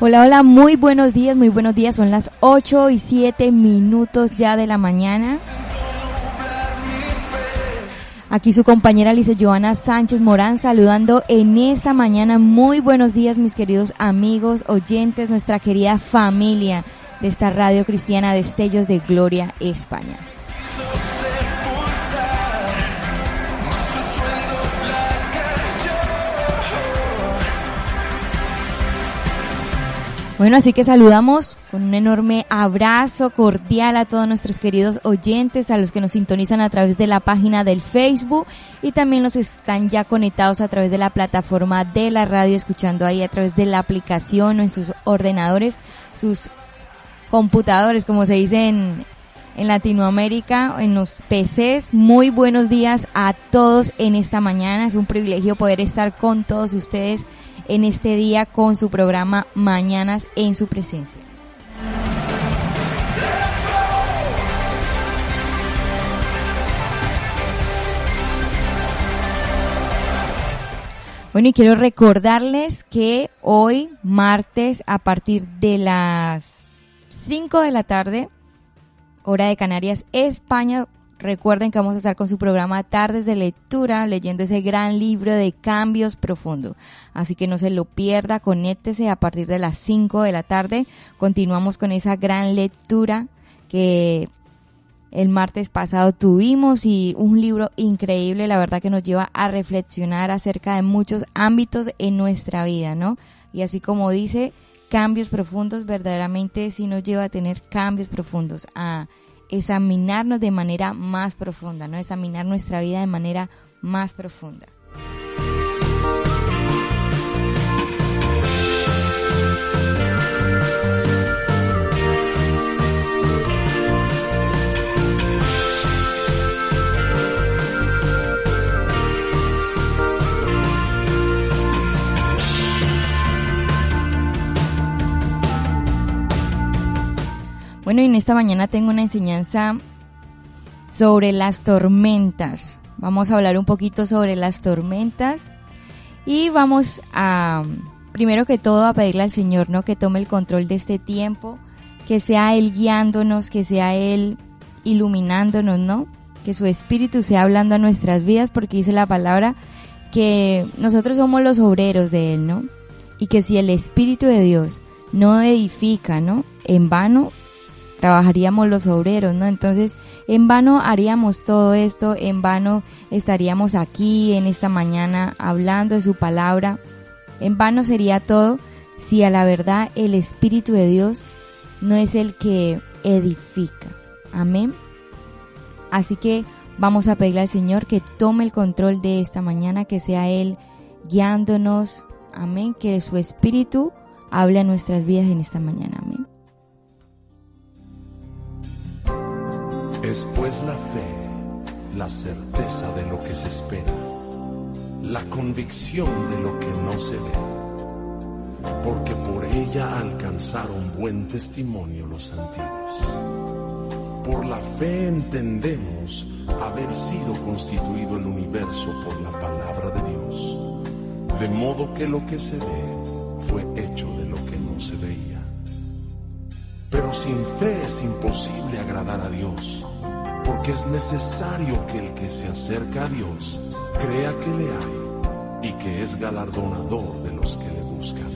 Hola, hola, muy buenos días, muy buenos días. Son las 8 y 7 minutos ya de la mañana. Aquí su compañera Lice Joana Sánchez Morán saludando en esta mañana. Muy buenos días mis queridos amigos, oyentes, nuestra querida familia de esta radio cristiana Destellos de Gloria, España. Bueno, así que saludamos con un enorme abrazo cordial a todos nuestros queridos oyentes, a los que nos sintonizan a través de la página del Facebook y también los están ya conectados a través de la plataforma de la radio, escuchando ahí a través de la aplicación o en sus ordenadores, sus computadores, como se dice en, en Latinoamérica, en los PCs. Muy buenos días a todos en esta mañana. Es un privilegio poder estar con todos ustedes en este día con su programa Mañanas en su presencia. Bueno, y quiero recordarles que hoy, martes, a partir de las 5 de la tarde, hora de Canarias, España, Recuerden que vamos a estar con su programa Tardes de Lectura, leyendo ese gran libro de cambios profundos. Así que no se lo pierda, conéctese a partir de las 5 de la tarde. Continuamos con esa gran lectura que el martes pasado tuvimos y un libro increíble, la verdad que nos lleva a reflexionar acerca de muchos ámbitos en nuestra vida, ¿no? Y así como dice, cambios profundos, verdaderamente sí nos lleva a tener cambios profundos, a examinarnos de manera más profunda, ¿no? Examinar nuestra vida de manera más profunda. Bueno, y en esta mañana tengo una enseñanza sobre las tormentas. Vamos a hablar un poquito sobre las tormentas y vamos a, primero que todo, a pedirle al Señor, ¿no? Que tome el control de este tiempo, que sea Él guiándonos, que sea Él iluminándonos, ¿no? Que su Espíritu sea hablando a nuestras vidas, porque dice la palabra que nosotros somos los obreros de Él, ¿no? Y que si el Espíritu de Dios no edifica, ¿no? En vano trabajaríamos los obreros, ¿no? Entonces, en vano haríamos todo esto, en vano estaríamos aquí en esta mañana hablando de su palabra, en vano sería todo si a la verdad el Espíritu de Dios no es el que edifica. Amén. Así que vamos a pedirle al Señor que tome el control de esta mañana, que sea Él guiándonos. Amén. Que su Espíritu hable a nuestras vidas en esta mañana. Amén. Es pues la fe, la certeza de lo que se espera, la convicción de lo que no se ve, porque por ella alcanzaron buen testimonio los antiguos. Por la fe entendemos haber sido constituido el universo por la palabra de Dios, de modo que lo que se ve fue hecho de lo que no se veía. Pero sin fe es imposible agradar a Dios porque es necesario que el que se acerca a Dios crea que le hay y que es galardonador de los que le buscan.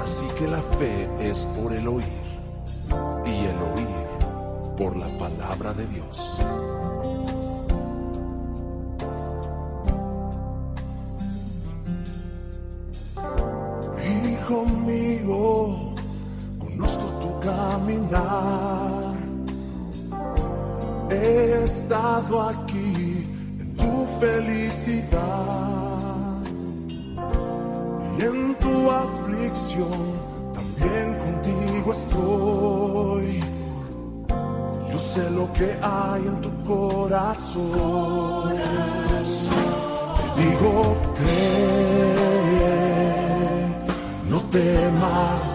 Así que la fe es por el oír y el oír por la palabra de Dios. Hijo mío, He estado aquí en tu felicidad y en tu aflicción también contigo estoy. Yo sé lo que hay en tu corazón. Te digo, cree, no temas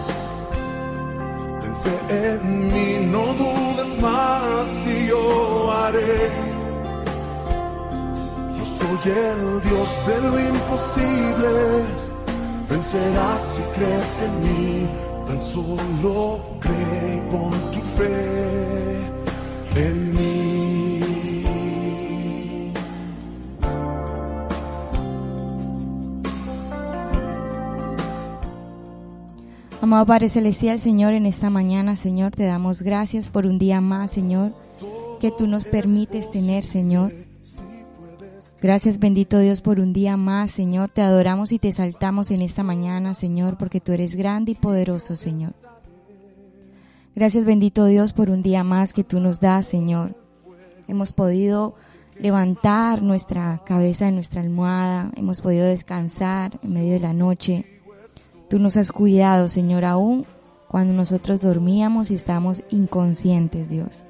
en mí, no dudes más y yo haré. Yo soy el Dios de lo imposible, vencerás si crees en mí. Tan solo cree con tu fe en mí. Amado Padre Celestial, Señor, en esta mañana, Señor, te damos gracias por un día más, Señor, que tú nos permites tener, Señor. Gracias bendito Dios por un día más, Señor. Te adoramos y te saltamos en esta mañana, Señor, porque tú eres grande y poderoso, Señor. Gracias bendito Dios por un día más que tú nos das, Señor. Hemos podido levantar nuestra cabeza de nuestra almohada, hemos podido descansar en medio de la noche. Tú nos has cuidado, Señor, aún cuando nosotros dormíamos y estábamos inconscientes, Dios.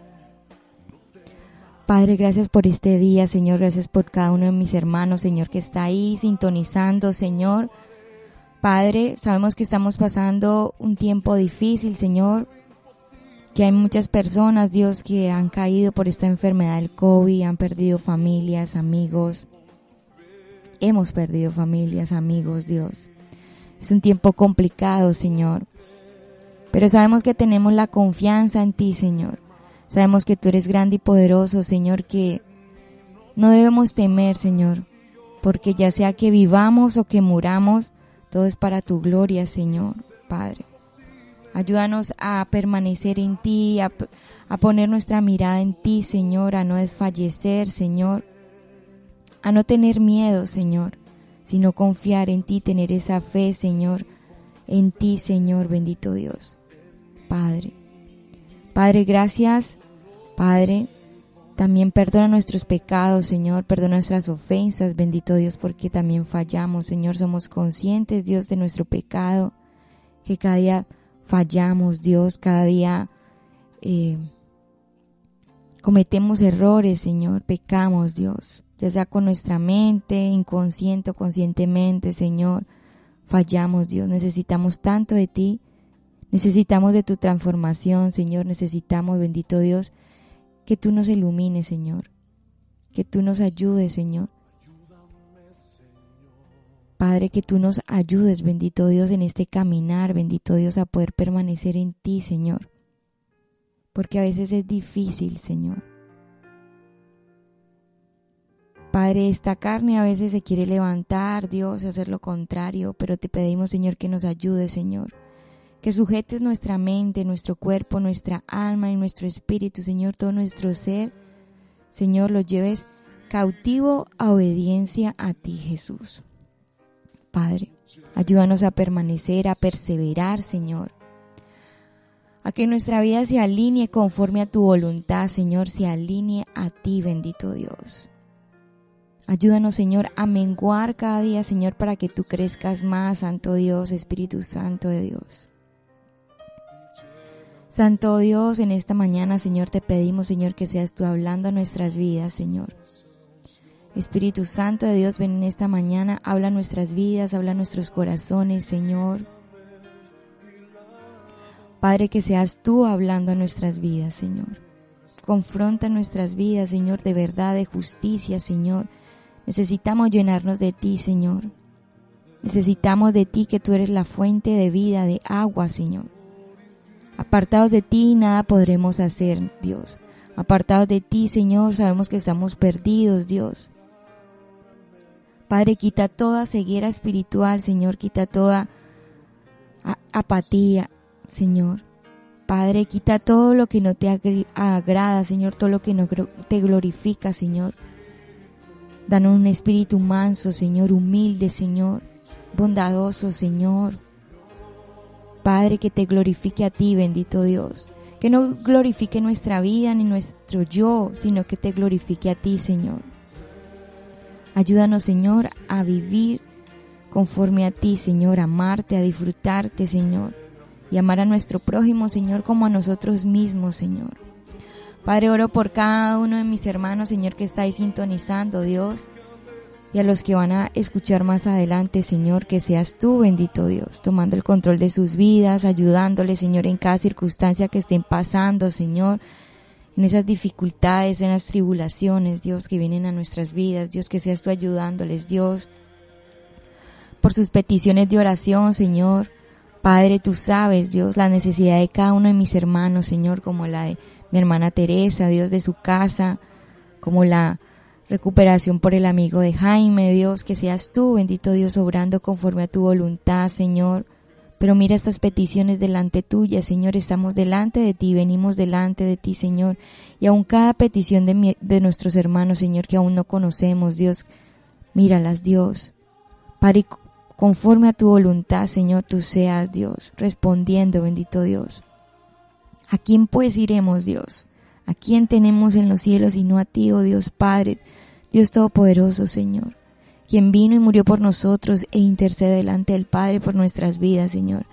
Padre, gracias por este día, Señor, gracias por cada uno de mis hermanos, Señor, que está ahí sintonizando, Señor. Padre, sabemos que estamos pasando un tiempo difícil, Señor, que hay muchas personas, Dios, que han caído por esta enfermedad del COVID, han perdido familias, amigos. Hemos perdido familias, amigos, Dios. Es un tiempo complicado, Señor. Pero sabemos que tenemos la confianza en ti, Señor. Sabemos que tú eres grande y poderoso, Señor, que no debemos temer, Señor, porque ya sea que vivamos o que muramos, todo es para tu gloria, Señor, Padre. Ayúdanos a permanecer en ti, a, poner nuestra mirada en ti, Señor, a no desfallecer, Señor, a no tener miedo, Señor, sino confiar en ti, tener esa fe, Señor, en ti, Señor, bendito Dios. Padre. Padre, gracias Padre, también perdona nuestros pecados, Señor, perdona nuestras ofensas, bendito Dios, porque también fallamos, Señor, somos conscientes, Dios, de nuestro pecado, que cada día fallamos, Dios, cada día eh, cometemos errores, Señor, pecamos, Dios, sea con nuestra mente, inconsciente o conscientemente, Señor, fallamos, Dios, necesitamos tanto de ti, necesitamos de tu transformación, Señor, necesitamos, bendito Dios, que tú nos ilumines, Señor. Que tú nos ayudes, Señor. Padre, que tú nos ayudes, bendito Dios, en este caminar, bendito Dios, a poder permanecer en ti, Señor. Porque a veces es difícil, Señor. Padre, esta carne a veces se quiere levantar, Dios, hacer lo contrario, pero te pedimos, Señor, que nos ayude, Señor que sujetes nuestra mente, nuestro cuerpo, nuestra alma y nuestro espíritu, Señor, todo nuestro ser, Señor, lo lleves cautivo a obediencia a ti, Jesús. Padre, ayúdanos a permanecer, a perseverar, Señor. A que nuestra vida se alinee conforme a tu voluntad, Señor, se alinee a ti, bendito Dios. Ayúdanos, Señor, a menguar cada día, Señor, para que tú crezcas más, Santo Dios, Espíritu Santo de Dios. Santo Dios, en esta mañana, Señor, te pedimos, Señor, que seas tú hablando a nuestras vidas, Señor. Espíritu Santo de Dios, ven en esta mañana, habla nuestras vidas, habla nuestros corazones, Señor. Padre, que seas tú hablando a nuestras vidas, Señor. Confronta nuestras vidas, Señor, de verdad, de justicia, Señor. Necesitamos llenarnos de ti, Señor. Necesitamos de ti, que tú eres la fuente de vida, de agua, Señor. Apartados de ti nada podremos hacer, Dios. Apartados de ti, Señor, sabemos que estamos perdidos, Dios. Padre, quita toda ceguera espiritual, Señor, quita toda apatía, Señor. Padre, quita todo lo que no te agrada, Señor, todo lo que no te glorifica, Señor. Danos un espíritu manso, Señor, humilde, Señor, bondadoso, Señor. Padre, que te glorifique a ti, bendito Dios. Que no glorifique nuestra vida ni nuestro yo, sino que te glorifique a ti, Señor. Ayúdanos, Señor, a vivir conforme a ti, Señor, a amarte, a disfrutarte, Señor, y amar a nuestro prójimo, Señor, como a nosotros mismos, Señor. Padre, oro por cada uno de mis hermanos, Señor, que está ahí sintonizando, Dios y a los que van a escuchar más adelante, Señor, que seas tú, bendito Dios, tomando el control de sus vidas, ayudándoles, Señor, en cada circunstancia que estén pasando, Señor, en esas dificultades, en las tribulaciones, Dios, que vienen a nuestras vidas, Dios, que seas tú ayudándoles, Dios. por sus peticiones de oración, Señor. Padre, tú sabes, Dios, la necesidad de cada uno de mis hermanos, Señor, como la de mi hermana Teresa, Dios de su casa, como la recuperación por el amigo de Jaime, Dios, que seas tú, bendito Dios, obrando conforme a tu voluntad, Señor. Pero mira estas peticiones delante tuya, Señor, estamos delante de ti, venimos delante de ti, Señor. Y aún cada petición de, de nuestros hermanos, Señor, que aún no conocemos, Dios, míralas, Dios. Padre, conforme a tu voluntad, Señor, tú seas, Dios, respondiendo, bendito Dios. ¿A quién pues iremos, Dios? ¿A quién tenemos en los cielos y no a ti, oh Dios Padre, Dios Todopoderoso, Señor? quien vino y murió por nosotros e intercede delante del Padre por nuestras vidas, Señor.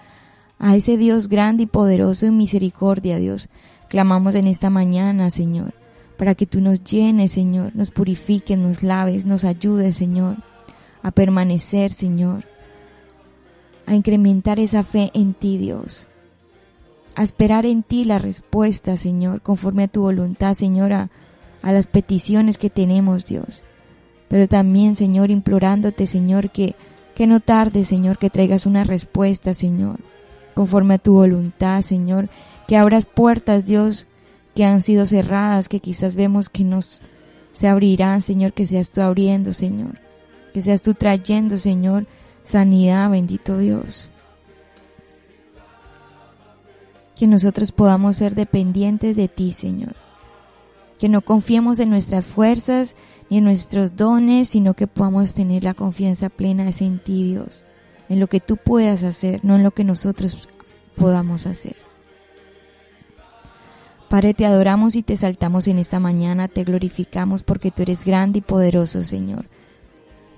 A ese Dios grande y poderoso en misericordia, Dios, clamamos en esta mañana, Señor, para que tú nos llenes, Señor, nos purifiques, nos laves, nos ayudes, Señor, a permanecer, Señor, a incrementar esa fe en ti, Dios, a esperar en ti la respuesta, Señor, conforme a tu voluntad, Señor, a, las peticiones que tenemos, Dios pero también, Señor, implorándote, Señor, que, que no tarde, Señor, que traigas una respuesta, Señor, conforme a tu voluntad, Señor, que abras puertas, Dios, que han sido cerradas, que quizás vemos que nos se abrirán, Señor, que seas tú abriendo, Señor, que seas tú trayendo, Señor, sanidad, bendito Dios. Que nosotros podamos ser dependientes de ti, Señor. Que no confiemos en nuestras fuerzas, ni en nuestros dones, sino que podamos tener la confianza plena en ti, Dios, en lo que tú puedas hacer, no en lo que nosotros podamos hacer. Padre, te adoramos y te saltamos en esta mañana, te glorificamos porque tú eres grande y poderoso, Señor.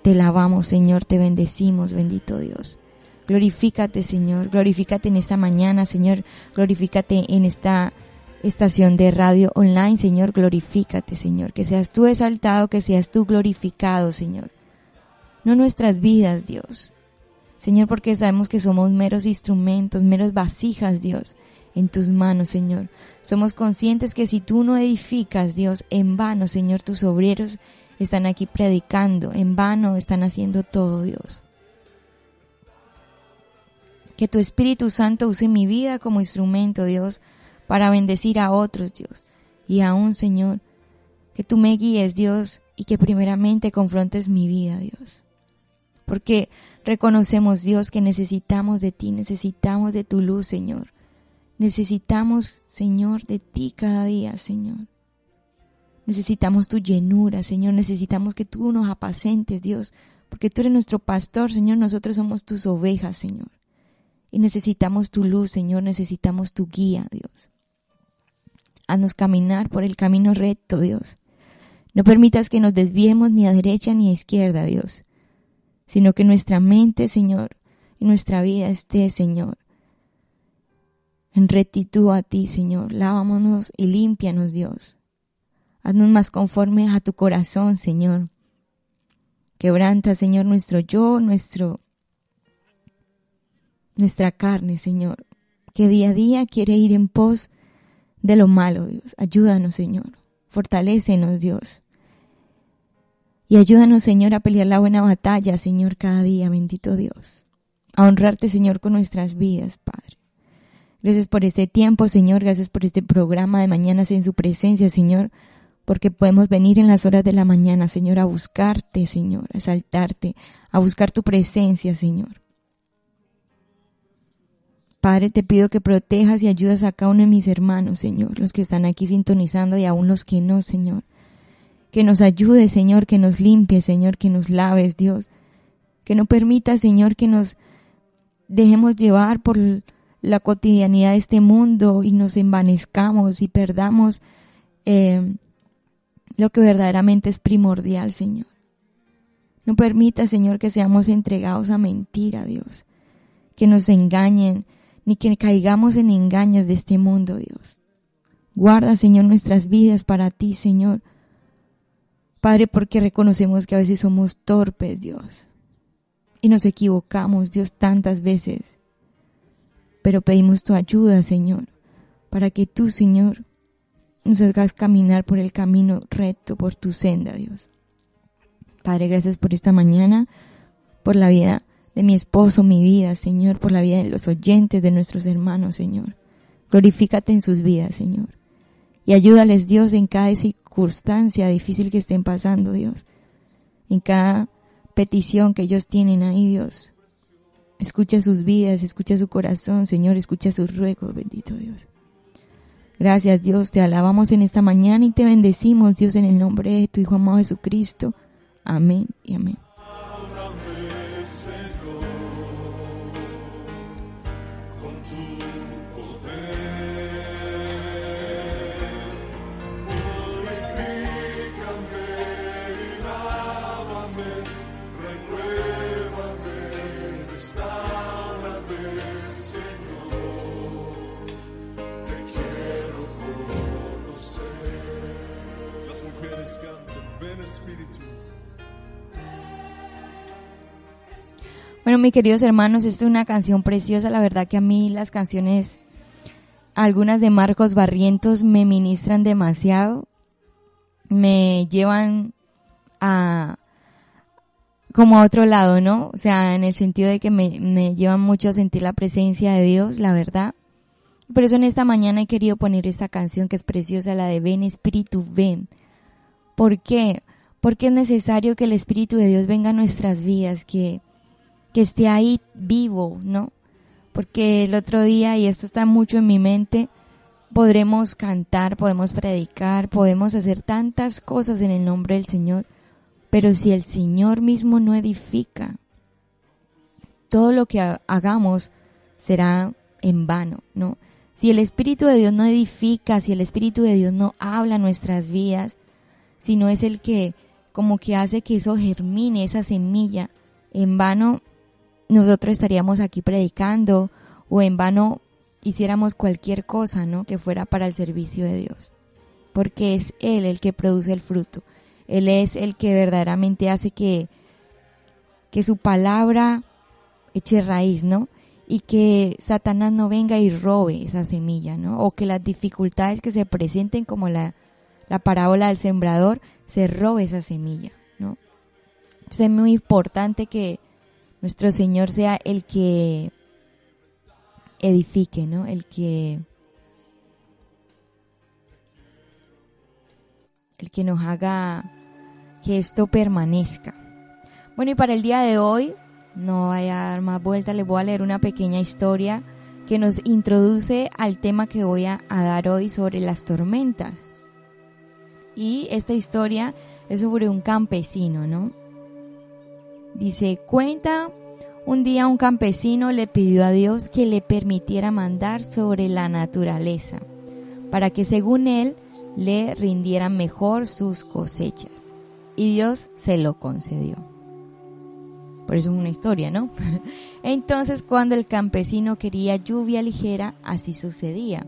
Te alabamos, Señor, te bendecimos, bendito Dios. Glorifícate, Señor, glorifícate en esta mañana, Señor, glorifícate en esta estación de radio online, Señor, glorifícate, Señor, que seas tú exaltado, que seas tú glorificado, Señor. No nuestras vidas, Dios. Señor, porque sabemos que somos meros instrumentos, meros vasijas, Dios, en tus manos, Señor. Somos conscientes que si tú no edificas, Dios, en vano, Señor, tus obreros están aquí predicando, en vano están haciendo todo, Dios. Que tu Espíritu Santo use mi vida como instrumento, Dios, para bendecir a otros, Dios. Y aún, Señor, que tú me guíes, Dios, y que primeramente confrontes mi vida, Dios. Porque reconocemos, Dios, que necesitamos de ti, necesitamos de tu luz, Señor. Necesitamos, Señor, de ti cada día, Señor. Necesitamos tu llenura, Señor. Necesitamos que tú nos apacentes, Dios. Porque tú eres nuestro pastor, Señor. Nosotros somos tus ovejas, Señor. Y necesitamos tu luz, Señor. Necesitamos tu guía, Dios. Haznos caminar por el camino recto, Dios. No permitas que nos desviemos ni a derecha ni a izquierda, Dios, sino que nuestra mente, Señor, y nuestra vida esté, Señor, en rectitud a ti, Señor. Lávamonos y límpianos, Dios. Haznos más conforme a tu corazón, Señor. Quebranta, Señor, nuestro yo, nuestro, nuestra carne, Señor, que día a día quiere ir en pos de lo malo, Dios. Ayúdanos, Señor. Fortalécenos, Dios. Y ayúdanos, Señor, a pelear la buena batalla, Señor, cada día, bendito Dios. A honrarte, Señor, con nuestras vidas, Padre. Gracias por este tiempo, Señor. Gracias por este programa de mañanas en su presencia, Señor. Porque podemos venir en las horas de la mañana, Señor, a buscarte, Señor, a saltarte, a buscar tu presencia, Señor. Padre, te pido que protejas y ayudas a cada uno de mis hermanos, Señor, los que están aquí sintonizando y aún los que no, Señor. Que nos ayude, Señor, que nos limpie, Señor, que nos laves, Dios. Que no permita, Señor, que nos dejemos llevar por la cotidianidad de este mundo y nos envanezcamos y perdamos eh, lo que verdaderamente es primordial, Señor. No permita, Señor, que seamos entregados a mentira, Dios. Que nos engañen, ni que caigamos en engaños de este mundo, Dios. Guarda, Señor, nuestras vidas para ti, Señor. Padre, porque reconocemos que a veces somos torpes, Dios. Y nos equivocamos, Dios, tantas veces. Pero pedimos tu ayuda, Señor, para que tú, Señor, nos hagas caminar por el camino recto, por tu senda, Dios. Padre, gracias por esta mañana, por la vida de mi esposo, mi vida, Señor, por la vida de los oyentes, de nuestros hermanos, Señor. Glorifícate en sus vidas, Señor. Y ayúdales, Dios, en cada circunstancia difícil que estén pasando, Dios. En cada petición que ellos tienen ahí, Dios. Escucha sus vidas, escucha su corazón, Señor, escucha sus ruegos, bendito Dios. Gracias, Dios, te alabamos en esta mañana y te bendecimos, Dios, en el nombre de tu Hijo amado Jesucristo. Amén y amén. Bueno, mis queridos hermanos, esta es una canción preciosa. La verdad que a mí las canciones, algunas de Marcos Barrientos, me ministran demasiado. Me llevan a como a otro lado, ¿no? O sea, en el sentido de que me, me llevan mucho a sentir la presencia de Dios, la verdad. Por eso en esta mañana he querido poner esta canción que es preciosa, la de Ven Espíritu, ven. ¿Por qué? Porque es necesario que el Espíritu de Dios venga a nuestras vidas, que que esté ahí vivo, ¿no? Porque el otro día, y esto está mucho en mi mente, podremos cantar, podemos predicar, podemos hacer tantas cosas en el nombre del Señor, pero si el Señor mismo no edifica, todo lo que hagamos será en vano, ¿no? Si el Espíritu de Dios no edifica, si el Espíritu de Dios no habla nuestras vidas, si no es el que como que hace que eso germine, esa semilla, en vano nosotros estaríamos aquí predicando o en vano hiciéramos cualquier cosa, ¿no? Que fuera para el servicio de Dios. Porque es Él el que produce el fruto. Él es el que verdaderamente hace que, que su palabra eche raíz, ¿no? Y que Satanás no venga y robe esa semilla, ¿no? O que las dificultades que se presenten, como la, la parábola del sembrador, se robe esa semilla, ¿no? Entonces es muy importante que, nuestro Señor sea el que edifique, ¿no? El que el que nos haga que esto permanezca. Bueno, y para el día de hoy, no vaya a dar más vuelta, les voy a leer una pequeña historia que nos introduce al tema que voy a, a dar hoy sobre las tormentas. Y esta historia es sobre un campesino, ¿no? Dice, cuenta, un día un campesino le pidió a Dios que le permitiera mandar sobre la naturaleza, para que según él le rindieran mejor sus cosechas. Y Dios se lo concedió. Por eso es una historia, ¿no? Entonces cuando el campesino quería lluvia ligera, así sucedía.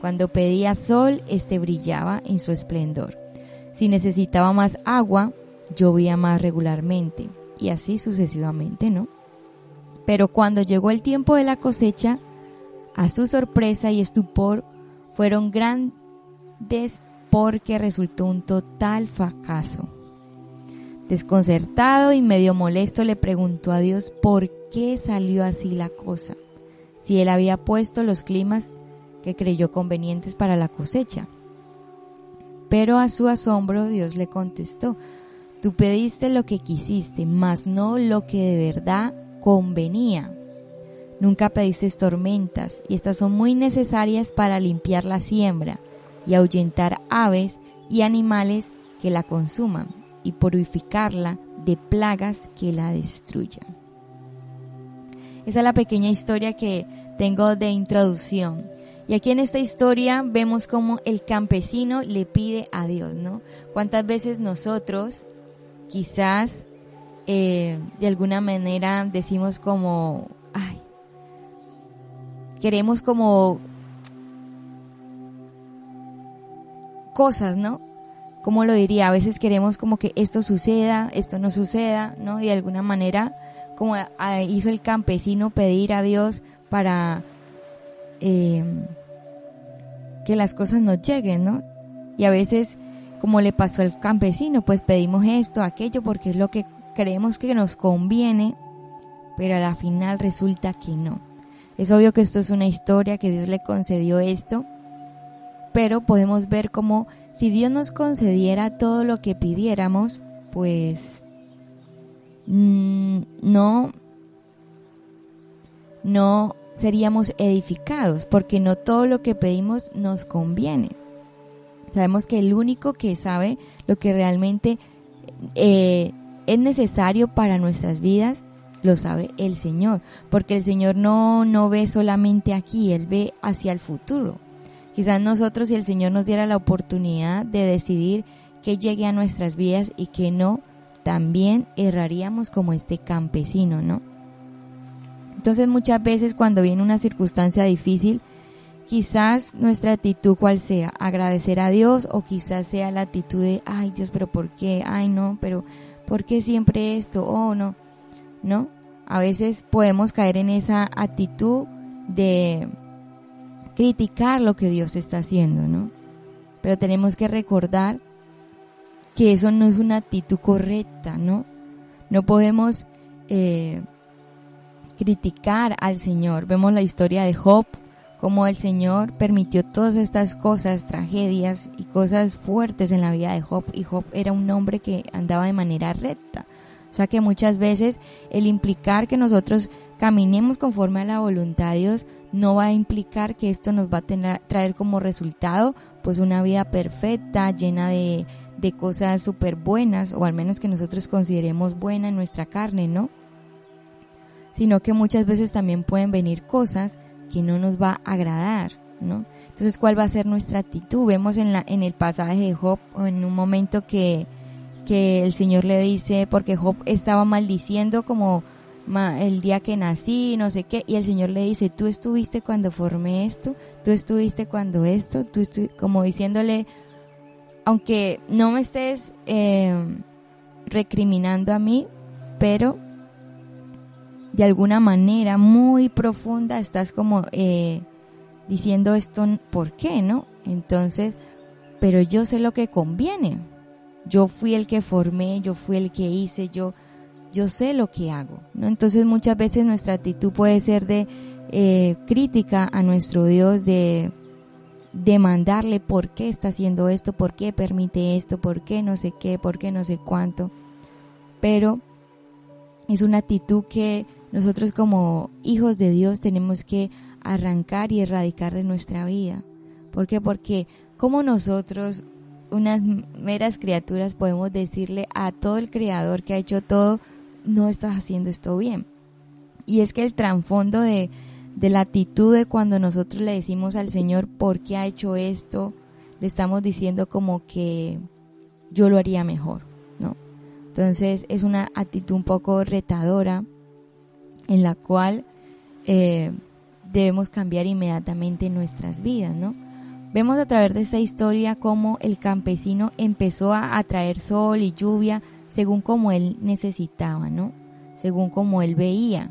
Cuando pedía sol, este brillaba en su esplendor. Si necesitaba más agua, llovía más regularmente y así sucesivamente, ¿no? Pero cuando llegó el tiempo de la cosecha, a su sorpresa y estupor fueron grandes porque resultó un total fracaso. Desconcertado y medio molesto le preguntó a Dios por qué salió así la cosa, si él había puesto los climas que creyó convenientes para la cosecha. Pero a su asombro Dios le contestó, Tú pediste lo que quisiste, mas no lo que de verdad convenía. Nunca pediste tormentas, y estas son muy necesarias para limpiar la siembra y ahuyentar aves y animales que la consuman y purificarla de plagas que la destruyan. Esa es la pequeña historia que tengo de introducción. Y aquí en esta historia vemos cómo el campesino le pide a Dios, ¿no? ¿Cuántas veces nosotros quizás eh, de alguna manera decimos como, queremos como cosas, ¿no? Como lo diría? A veces queremos como que esto suceda, esto no suceda, ¿no? Y de alguna manera, como hizo el campesino pedir a Dios para eh, que las cosas nos lleguen, ¿no? Y a veces como le pasó al campesino, pues pedimos esto, aquello, porque es lo que creemos que nos conviene, pero a la final resulta que no. Es obvio que esto es una historia, que Dios le concedió esto, pero podemos ver como si Dios nos concediera todo lo que pidiéramos, pues mm, no, no seríamos edificados, porque no todo lo que pedimos nos conviene. Sabemos que el único que sabe lo que realmente eh, es necesario para nuestras vidas, lo sabe el Señor, porque el Señor no, no ve solamente aquí, Él ve hacia el futuro. Quizás nosotros, si el Señor nos diera la oportunidad de decidir que llegue a nuestras vidas y que no, también erraríamos como este campesino, ¿no? Entonces muchas veces cuando viene una circunstancia difícil, quizás nuestra actitud cual sea, agradecer a Dios o quizás sea la actitud de, ay Dios, pero ¿por qué? Ay no, pero ¿por qué siempre esto? Oh no, ¿no? A veces podemos caer en esa actitud de criticar lo que Dios está haciendo, ¿no? Pero tenemos que recordar que eso no es una actitud correcta, ¿no? No podemos eh, criticar al Señor. Vemos la historia de Job, como el Señor permitió todas estas cosas, tragedias y cosas fuertes en la vida de Job, y Job era un hombre que andaba de manera recta. O sea que muchas veces el implicar que nosotros caminemos conforme a la voluntad de Dios no va a implicar que esto nos va a traer como resultado pues una vida perfecta, llena de, de cosas súper buenas, o al menos que nosotros consideremos buena en nuestra carne, ¿no? Sino que muchas veces también pueden venir cosas que no nos va a agradar, ¿no? Entonces, ¿cuál va a ser nuestra actitud? Vemos en, la, en el pasaje de Job, en un momento que, que el Señor le dice, porque Job estaba maldiciendo como el día que nací, no sé qué, y el Señor le dice, tú estuviste cuando formé esto, tú estuviste cuando esto, tú como diciéndole, aunque no me estés eh, recriminando a mí, pero de alguna manera muy profunda estás como eh, diciendo esto, ¿por qué, no? Entonces, pero yo sé lo que conviene. Yo fui el que formé, yo fui el que hice, yo yo sé lo que hago, ¿no? Entonces muchas veces nuestra actitud puede ser de eh, crítica a nuestro Dios, de demandarle por qué está haciendo esto, por qué permite esto, por qué no sé qué, por qué no sé cuánto. Pero es una actitud que nosotros como hijos de Dios tenemos que arrancar y erradicar de nuestra vida. ¿Por qué? Porque como nosotros, unas meras criaturas, podemos decirle a todo el Creador que ha hecho todo, no estás haciendo esto bien. Y es que el trasfondo de, de la actitud de cuando nosotros le decimos al Señor por qué ha hecho esto, le estamos diciendo como que yo lo haría mejor, ¿no? Entonces es una actitud un poco retadora en la cual eh, debemos cambiar inmediatamente nuestras vidas, ¿no? Vemos a través de esta historia cómo el campesino empezó a atraer sol y lluvia según como él necesitaba, ¿no? Según como él veía.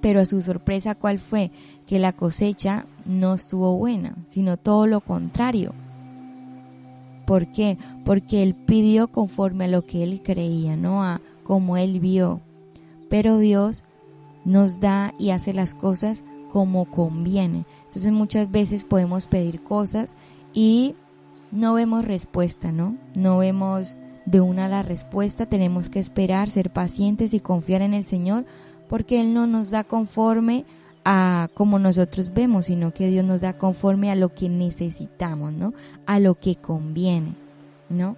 Pero a su sorpresa, ¿cuál fue? Que la cosecha no estuvo buena, sino todo lo contrario. ¿Por qué? Porque él pidió conforme a lo que él creía, ¿no? A como él vio. Pero Dios nos da y hace las cosas como conviene. Entonces muchas veces podemos pedir cosas y no vemos respuesta, ¿no? No vemos de una la respuesta, tenemos que esperar, ser pacientes y confiar en el Señor, porque Él no nos da conforme a como nosotros vemos, sino que Dios nos da conforme a lo que necesitamos, ¿no? A lo que conviene, ¿no?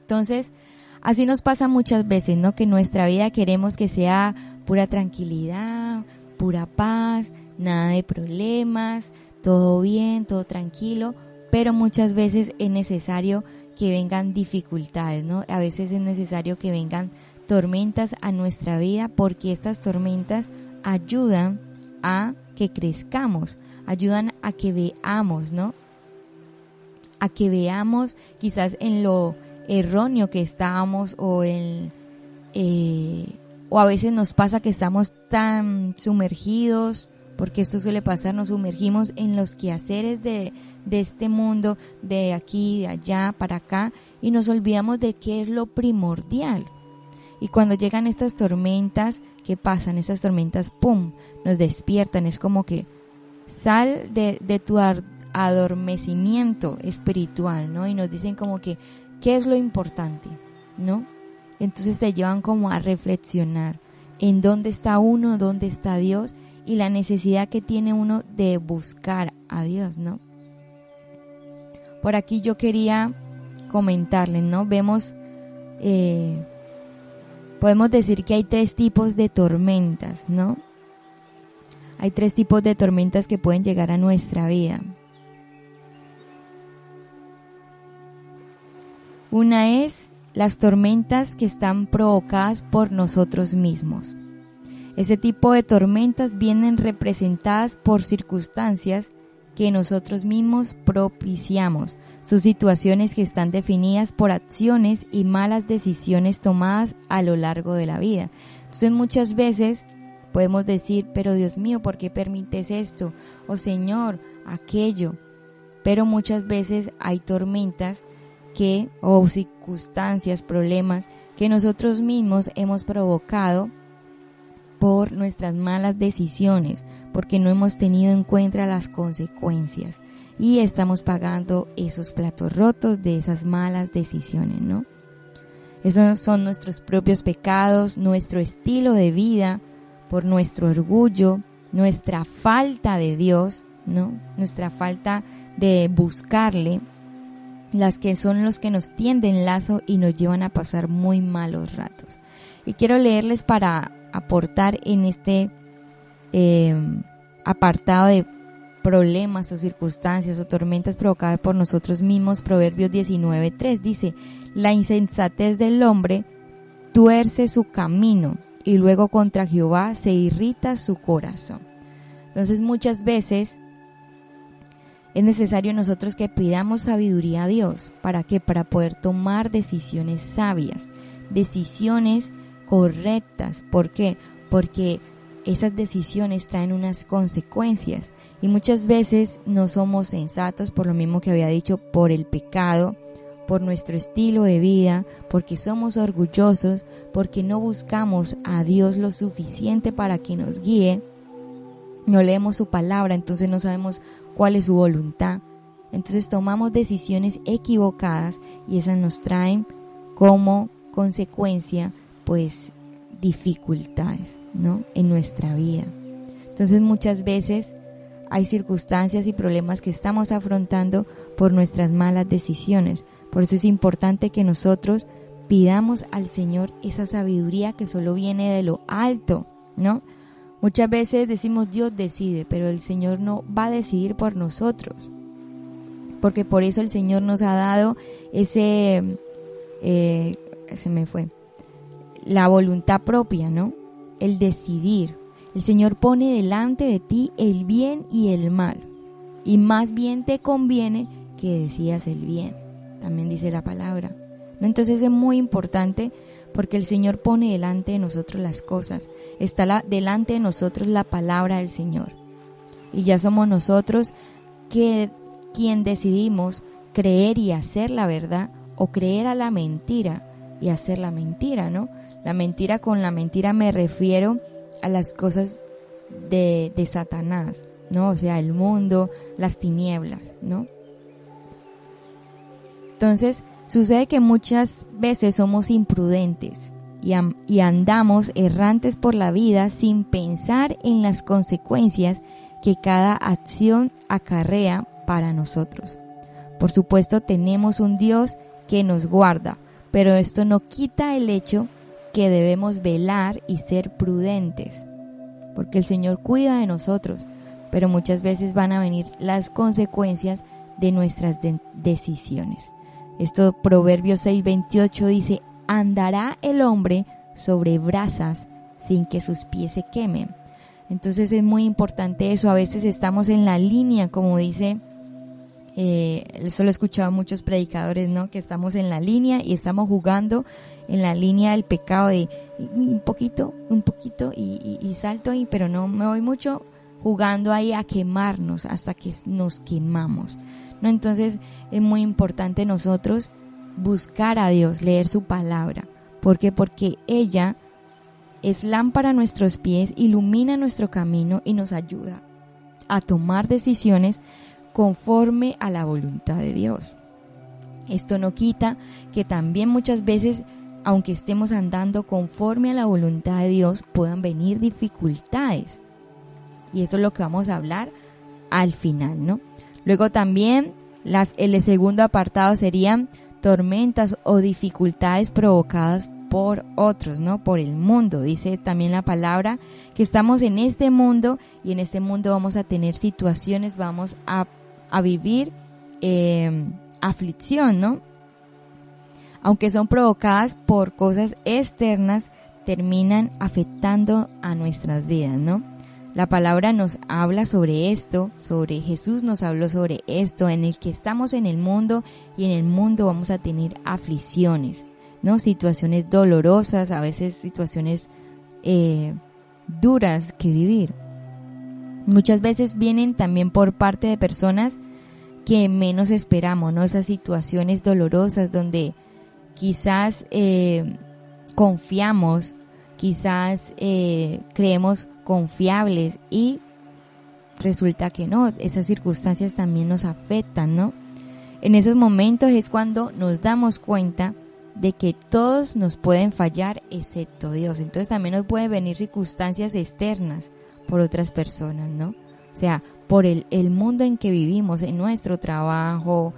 Entonces, así nos pasa muchas veces, ¿no? Que nuestra vida queremos que sea pura tranquilidad, pura paz, nada de problemas, todo bien, todo tranquilo, pero muchas veces es necesario que vengan dificultades, ¿no? A veces es necesario que vengan tormentas a nuestra vida porque estas tormentas ayudan a que crezcamos, ayudan a que veamos, ¿no? A que veamos quizás en lo erróneo que estábamos o en... Eh, o a veces nos pasa que estamos tan sumergidos, porque esto suele pasar, nos sumergimos en los quehaceres de, de este mundo, de aquí, de allá, para acá, y nos olvidamos de qué es lo primordial. Y cuando llegan estas tormentas, ¿qué pasan? Estas tormentas, ¡pum!, nos despiertan. Es como que sal de, de tu adormecimiento espiritual, ¿no? Y nos dicen como que, ¿qué es lo importante? ¿No? Entonces te llevan como a reflexionar en dónde está uno, dónde está Dios y la necesidad que tiene uno de buscar a Dios, ¿no? Por aquí yo quería comentarles, ¿no? Vemos, eh, podemos decir que hay tres tipos de tormentas, ¿no? Hay tres tipos de tormentas que pueden llegar a nuestra vida. Una es las tormentas que están provocadas por nosotros mismos. Ese tipo de tormentas vienen representadas por circunstancias que nosotros mismos propiciamos. Sus situaciones que están definidas por acciones y malas decisiones tomadas a lo largo de la vida. Entonces muchas veces podemos decir, pero Dios mío, ¿por qué permites esto? O Señor, aquello. Pero muchas veces hay tormentas que, o circunstancias, problemas que nosotros mismos hemos provocado por nuestras malas decisiones, porque no hemos tenido en cuenta las consecuencias y estamos pagando esos platos rotos de esas malas decisiones, ¿no? Esos son nuestros propios pecados, nuestro estilo de vida, por nuestro orgullo, nuestra falta de Dios, ¿no? Nuestra falta de buscarle, las que son los que nos tienden lazo y nos llevan a pasar muy malos ratos. Y quiero leerles para aportar en este eh, apartado de problemas o circunstancias o tormentas provocadas por nosotros mismos. Proverbios 19.3 dice, la insensatez del hombre tuerce su camino y luego contra Jehová se irrita su corazón. Entonces muchas veces es necesario nosotros que pidamos sabiduría a Dios. ¿Para qué? Para poder tomar decisiones sabias, decisiones correctas. ¿Por qué? Porque esas decisiones traen unas consecuencias y muchas veces no somos sensatos por lo mismo que había dicho, por el pecado, por nuestro estilo de vida, porque somos orgullosos, porque no buscamos a Dios lo suficiente para que nos guíe, no leemos su palabra, entonces no sabemos cuál es su voluntad. Entonces tomamos decisiones equivocadas y esas nos traen como consecuencia pues dificultades, ¿no? En nuestra vida. Entonces muchas veces hay circunstancias y problemas que estamos afrontando por nuestras malas decisiones. Por eso es importante que nosotros pidamos al Señor esa sabiduría que solo viene de lo alto, ¿no? Muchas veces decimos Dios decide, pero el Señor no va a decidir por nosotros. Porque por eso el Señor nos ha dado ese, eh, se me fue, la voluntad propia, ¿no? El decidir. El Señor pone delante de ti el bien y el mal. Y más bien te conviene que decidas el bien. También dice la palabra. Entonces es muy importante porque el Señor pone delante de nosotros las cosas. Está delante de nosotros la palabra del Señor. Y ya somos nosotros que quien decidimos creer y hacer la verdad o creer a la mentira y hacer la mentira, ¿no? La mentira con la mentira me refiero a las cosas de, de Satanás, ¿no? O sea, el mundo, las tinieblas, ¿no? Entonces, sucede que muchas veces somos imprudentes y, andamos errantes por la vida sin pensar en las consecuencias que cada acción acarrea para nosotros. Por supuesto, tenemos un Dios que nos guarda, pero esto no quita el hecho que debemos velar y ser prudentes, porque el Señor cuida de nosotros, pero muchas veces van a venir las consecuencias de nuestras decisiones. Esto Proverbios 6:28 dice, andará el hombre sobre brasas sin que sus pies se quemen. Entonces es muy importante eso, a veces estamos en la línea, como dice eh, eso lo he muchos predicadores, ¿no? Que estamos en la línea y estamos jugando en la línea del pecado de un poquito, un poquito y, salto ahí, pero no me voy mucho jugando ahí a quemarnos hasta que nos quemamos, ¿no? Entonces es muy importante nosotros buscar a Dios, leer su palabra, ¿Por qué? Porque ella es lámpara a nuestros pies, ilumina nuestro camino y nos ayuda a tomar decisiones conforme a la voluntad de Dios. Esto no quita que también muchas veces, aunque estemos andando conforme a la voluntad de Dios, puedan venir dificultades. Y eso es lo que vamos a hablar al final, ¿no? Luego también las, el segundo apartado serían tormentas o dificultades provocadas por otros, ¿no? Por el mundo. Dice también la palabra que estamos en este mundo y en este mundo vamos a tener situaciones, vamos a, vivir eh, aflicción, ¿no? Aunque son provocadas por cosas externas, terminan afectando a nuestras vidas, ¿no? La palabra nos habla sobre esto, sobre Jesús nos habló sobre esto, en el que estamos en el mundo y en el mundo vamos a tener aflicciones, ¿no? Situaciones dolorosas, a veces situaciones eh, duras que vivir. Muchas veces vienen también por parte de personas que menos esperamos, ¿no? Esas situaciones dolorosas donde quizás eh, confiamos, quizás eh, creemos confiables y resulta que no, esas circunstancias también nos afectan, ¿no? En esos momentos es cuando nos damos cuenta de que todos nos pueden fallar excepto Dios. Entonces también nos pueden venir circunstancias externas por otras personas, ¿no? O sea, por el, el mundo en que vivimos, en nuestro trabajo,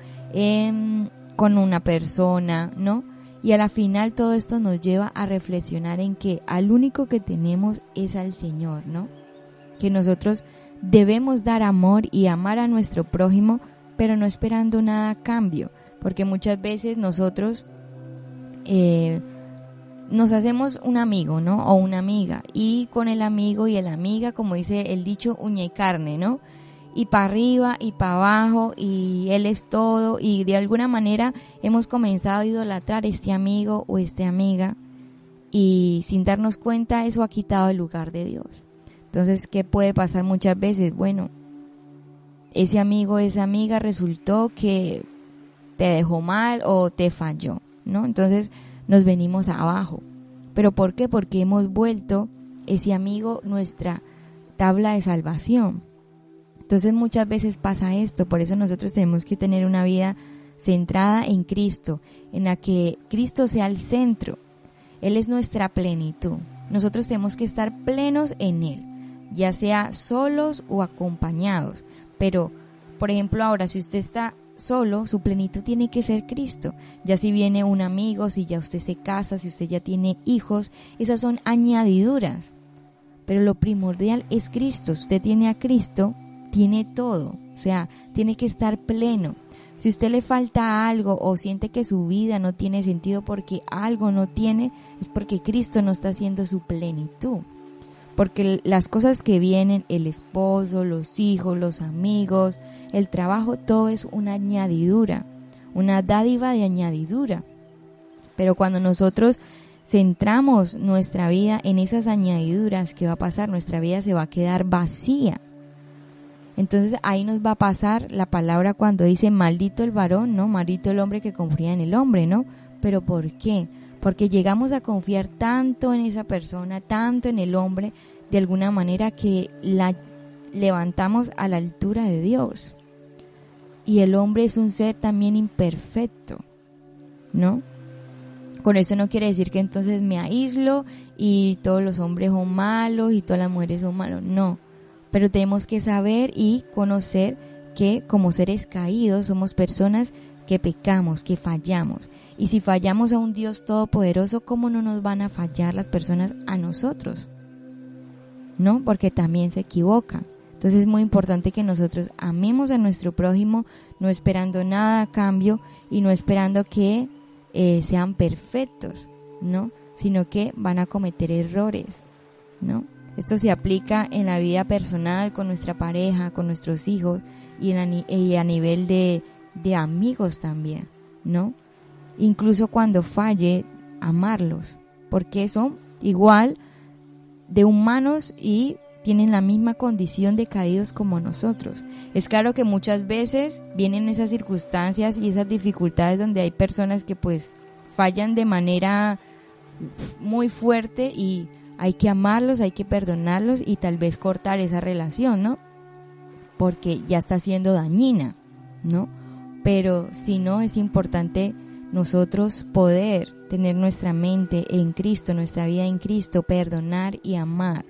con una persona, ¿no? Y a la final todo esto nos lleva a reflexionar en que al único que tenemos es al Señor, ¿no? Que nosotros debemos dar amor y amar a nuestro prójimo, pero no esperando nada a cambio, porque muchas veces nosotros eh, nos hacemos un amigo, ¿no? O una amiga, y con el amigo y la amiga, como dice el dicho, uña y carne, ¿no? Y para arriba y para abajo y él es todo y de alguna manera hemos comenzado a idolatrar este amigo o esta amiga y sin darnos cuenta eso ha quitado el lugar de Dios. Entonces, ¿qué puede pasar muchas veces? Bueno, ese amigo, esa amiga resultó que te dejó mal o te falló, ¿no? Entonces nos venimos abajo. ¿Pero por qué? Porque hemos vuelto ese amigo nuestra tabla de salvación. Entonces muchas veces pasa esto, por eso nosotros tenemos que tener una vida centrada en Cristo, en la que Cristo sea el centro. Él es nuestra plenitud. Nosotros tenemos que estar plenos en Él, ya sea solos o acompañados. Pero, por ejemplo, ahora si usted está solo, su plenitud tiene que ser Cristo. Ya si viene un amigo, si ya usted se casa, si usted ya tiene hijos, esas son añadiduras. Pero lo primordial es Cristo. Usted tiene a Cristo, tiene todo, o sea, tiene que estar pleno. Si usted le falta algo o siente que su vida no tiene sentido porque algo no tiene, es porque Cristo no está haciendo su plenitud. Porque las cosas que vienen, el esposo, los hijos, los amigos, el trabajo, todo es una añadidura, una dádiva de añadidura. Pero cuando nosotros centramos nuestra vida en esas añadiduras, ¿qué va a pasar? Nuestra vida se va a quedar vacía entonces ahí nos va a pasar la palabra cuando dice maldito el varón, ¿no? Maldito el hombre que confía en el hombre, ¿no? Pero ¿por qué? Porque llegamos a confiar tanto en esa persona, tanto en el hombre, de alguna manera que la levantamos a la altura de Dios. Y el hombre es un ser también imperfecto, ¿no? Con eso no quiere decir que entonces me aíslo y todos los hombres son malos y todas las mujeres son malos. No, pero tenemos que saber y conocer que como seres caídos somos personas que pecamos, que fallamos. Y si fallamos a un Dios todopoderoso, ¿cómo no nos van a fallar las personas a nosotros? ¿No? Porque también se equivoca. Entonces es muy importante que nosotros amemos a nuestro prójimo, no esperando nada a cambio y no esperando que eh, sean perfectos, ¿no? Sino que van a cometer errores, ¿no? Esto se aplica en la vida personal, con nuestra pareja, con nuestros hijos y, a nivel de, de amigos también, ¿no? Incluso cuando falle, amarlos, porque son igual de humanos y tienen la misma condición de caídos como nosotros. Es claro que muchas veces vienen esas circunstancias y esas dificultades donde hay personas que pues fallan de manera muy fuerte y hay que amarlos, hay que perdonarlos y tal vez cortar esa relación, ¿no? Porque ya está siendo dañina, ¿no? Pero si no, es importante nosotros poder tener nuestra mente en Cristo, nuestra vida en Cristo, perdonar y amar,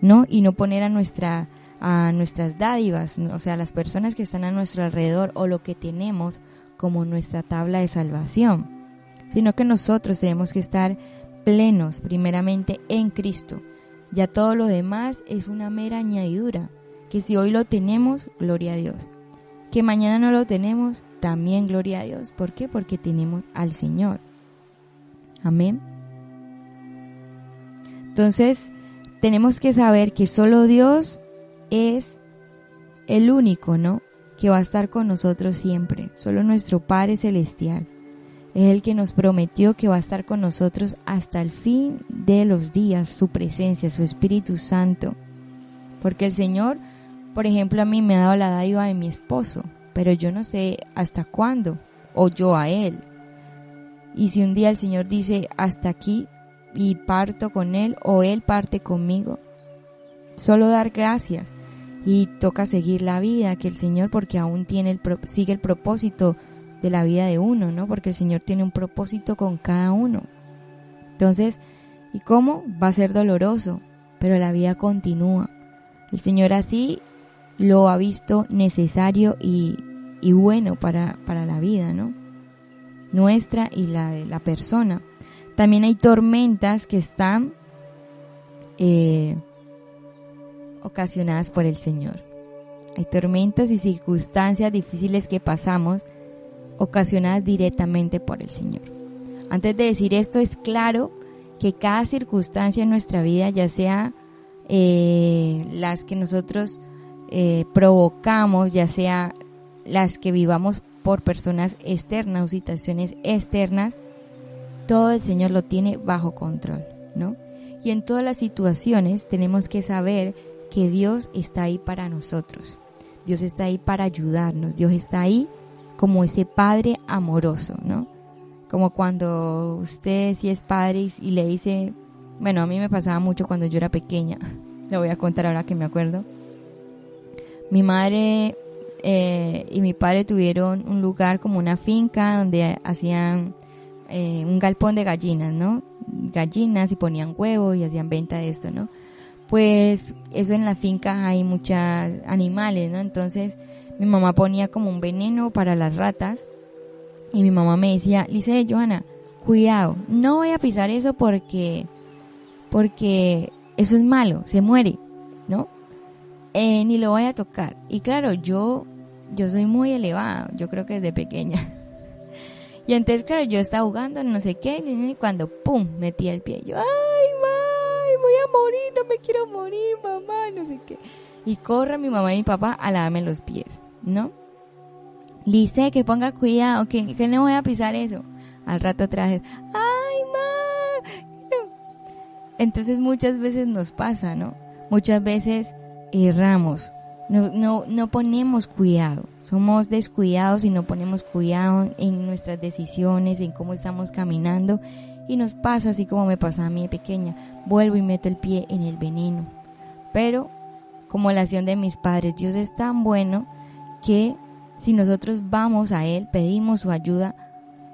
¿no? Y no poner a nuestra a nuestras dádivas, o sea, las personas que están a nuestro alrededor o lo que tenemos como nuestra tabla de salvación, sino que nosotros tenemos que estar plenos primeramente en Cristo. Ya todo lo demás es una mera añadidura, que si hoy lo tenemos, gloria a Dios. Que mañana no lo tenemos, también gloria a Dios. ¿Por qué? Porque tenemos al Señor. Amén. Entonces, tenemos que saber que solo Dios es el único, ¿no? Que va a estar con nosotros siempre. Solo nuestro Padre Celestial es el que nos prometió que va a estar con nosotros hasta el fin de los días, su presencia, su Espíritu Santo. Porque el Señor, por ejemplo, a mí me ha dado la dádiva de mi esposo, pero yo no sé hasta cuándo, o yo a Él. Y si un día el Señor dice hasta aquí y parto con Él, o Él parte conmigo, solo dar gracias y toca seguir la vida que el Señor porque aún tiene el sigue el propósito de la vida de uno, ¿no? Porque el Señor tiene un propósito con cada uno. Entonces, ¿y cómo? Va a ser doloroso, pero la vida continúa. El Señor así lo ha visto necesario y, bueno para, para la vida, ¿no? Nuestra y la de la persona. También hay tormentas que están eh, ocasionadas por el Señor. Hay tormentas y circunstancias difíciles que pasamos ocasionadas directamente por el Señor. Antes de decir esto, es claro que cada circunstancia en nuestra vida, ya sea eh, las que nosotros eh, provocamos, ya sea las que vivamos por personas externas o situaciones externas, todo el Señor lo tiene bajo control, ¿no? Y en todas las situaciones tenemos que saber que Dios está ahí para nosotros. Dios está ahí para ayudarnos. Dios está ahí como ese padre amoroso, ¿no? Como cuando usted si es padre y, le dice, bueno, a mí me pasaba mucho cuando yo era pequeña, lo voy a contar ahora que me acuerdo. Mi madre eh, y mi padre tuvieron un lugar como una finca donde hacían eh, un galpón de gallinas, ¿no? Gallinas y ponían huevos y hacían venta de esto, ¿no? Pues eso en la finca hay muchos animales, ¿no? Entonces mi mamá ponía como un veneno para las ratas y mi mamá me decía, Lice, Johanna, cuidado, no voy a pisar eso porque, porque eso es malo, se muere, ¿no? Eh, ni lo voy a tocar. Y claro, yo, yo soy muy elevada, yo creo que desde pequeña. Y entonces, claro, yo estaba jugando, no sé qué, y cuando, ¡pum!, metí el pie. Yo, ¡ay, mamá! Voy a morir, no me quiero morir, mamá, no sé qué. Y corre mi mamá y mi papá a lavarme los pies. ¿No? Lice, que ponga cuidado, que, que no voy a pisar eso. Al rato traje, ¡ay, ma! Entonces muchas veces nos pasa, ¿no? Muchas veces erramos, no, no, ponemos cuidado, somos descuidados y no ponemos cuidado en nuestras decisiones, en cómo estamos caminando y nos pasa así como me pasa a mí de pequeña, vuelvo y meto el pie en el veneno. Pero, como la acción de mis padres, Dios es tan bueno que si nosotros vamos a Él, pedimos su ayuda,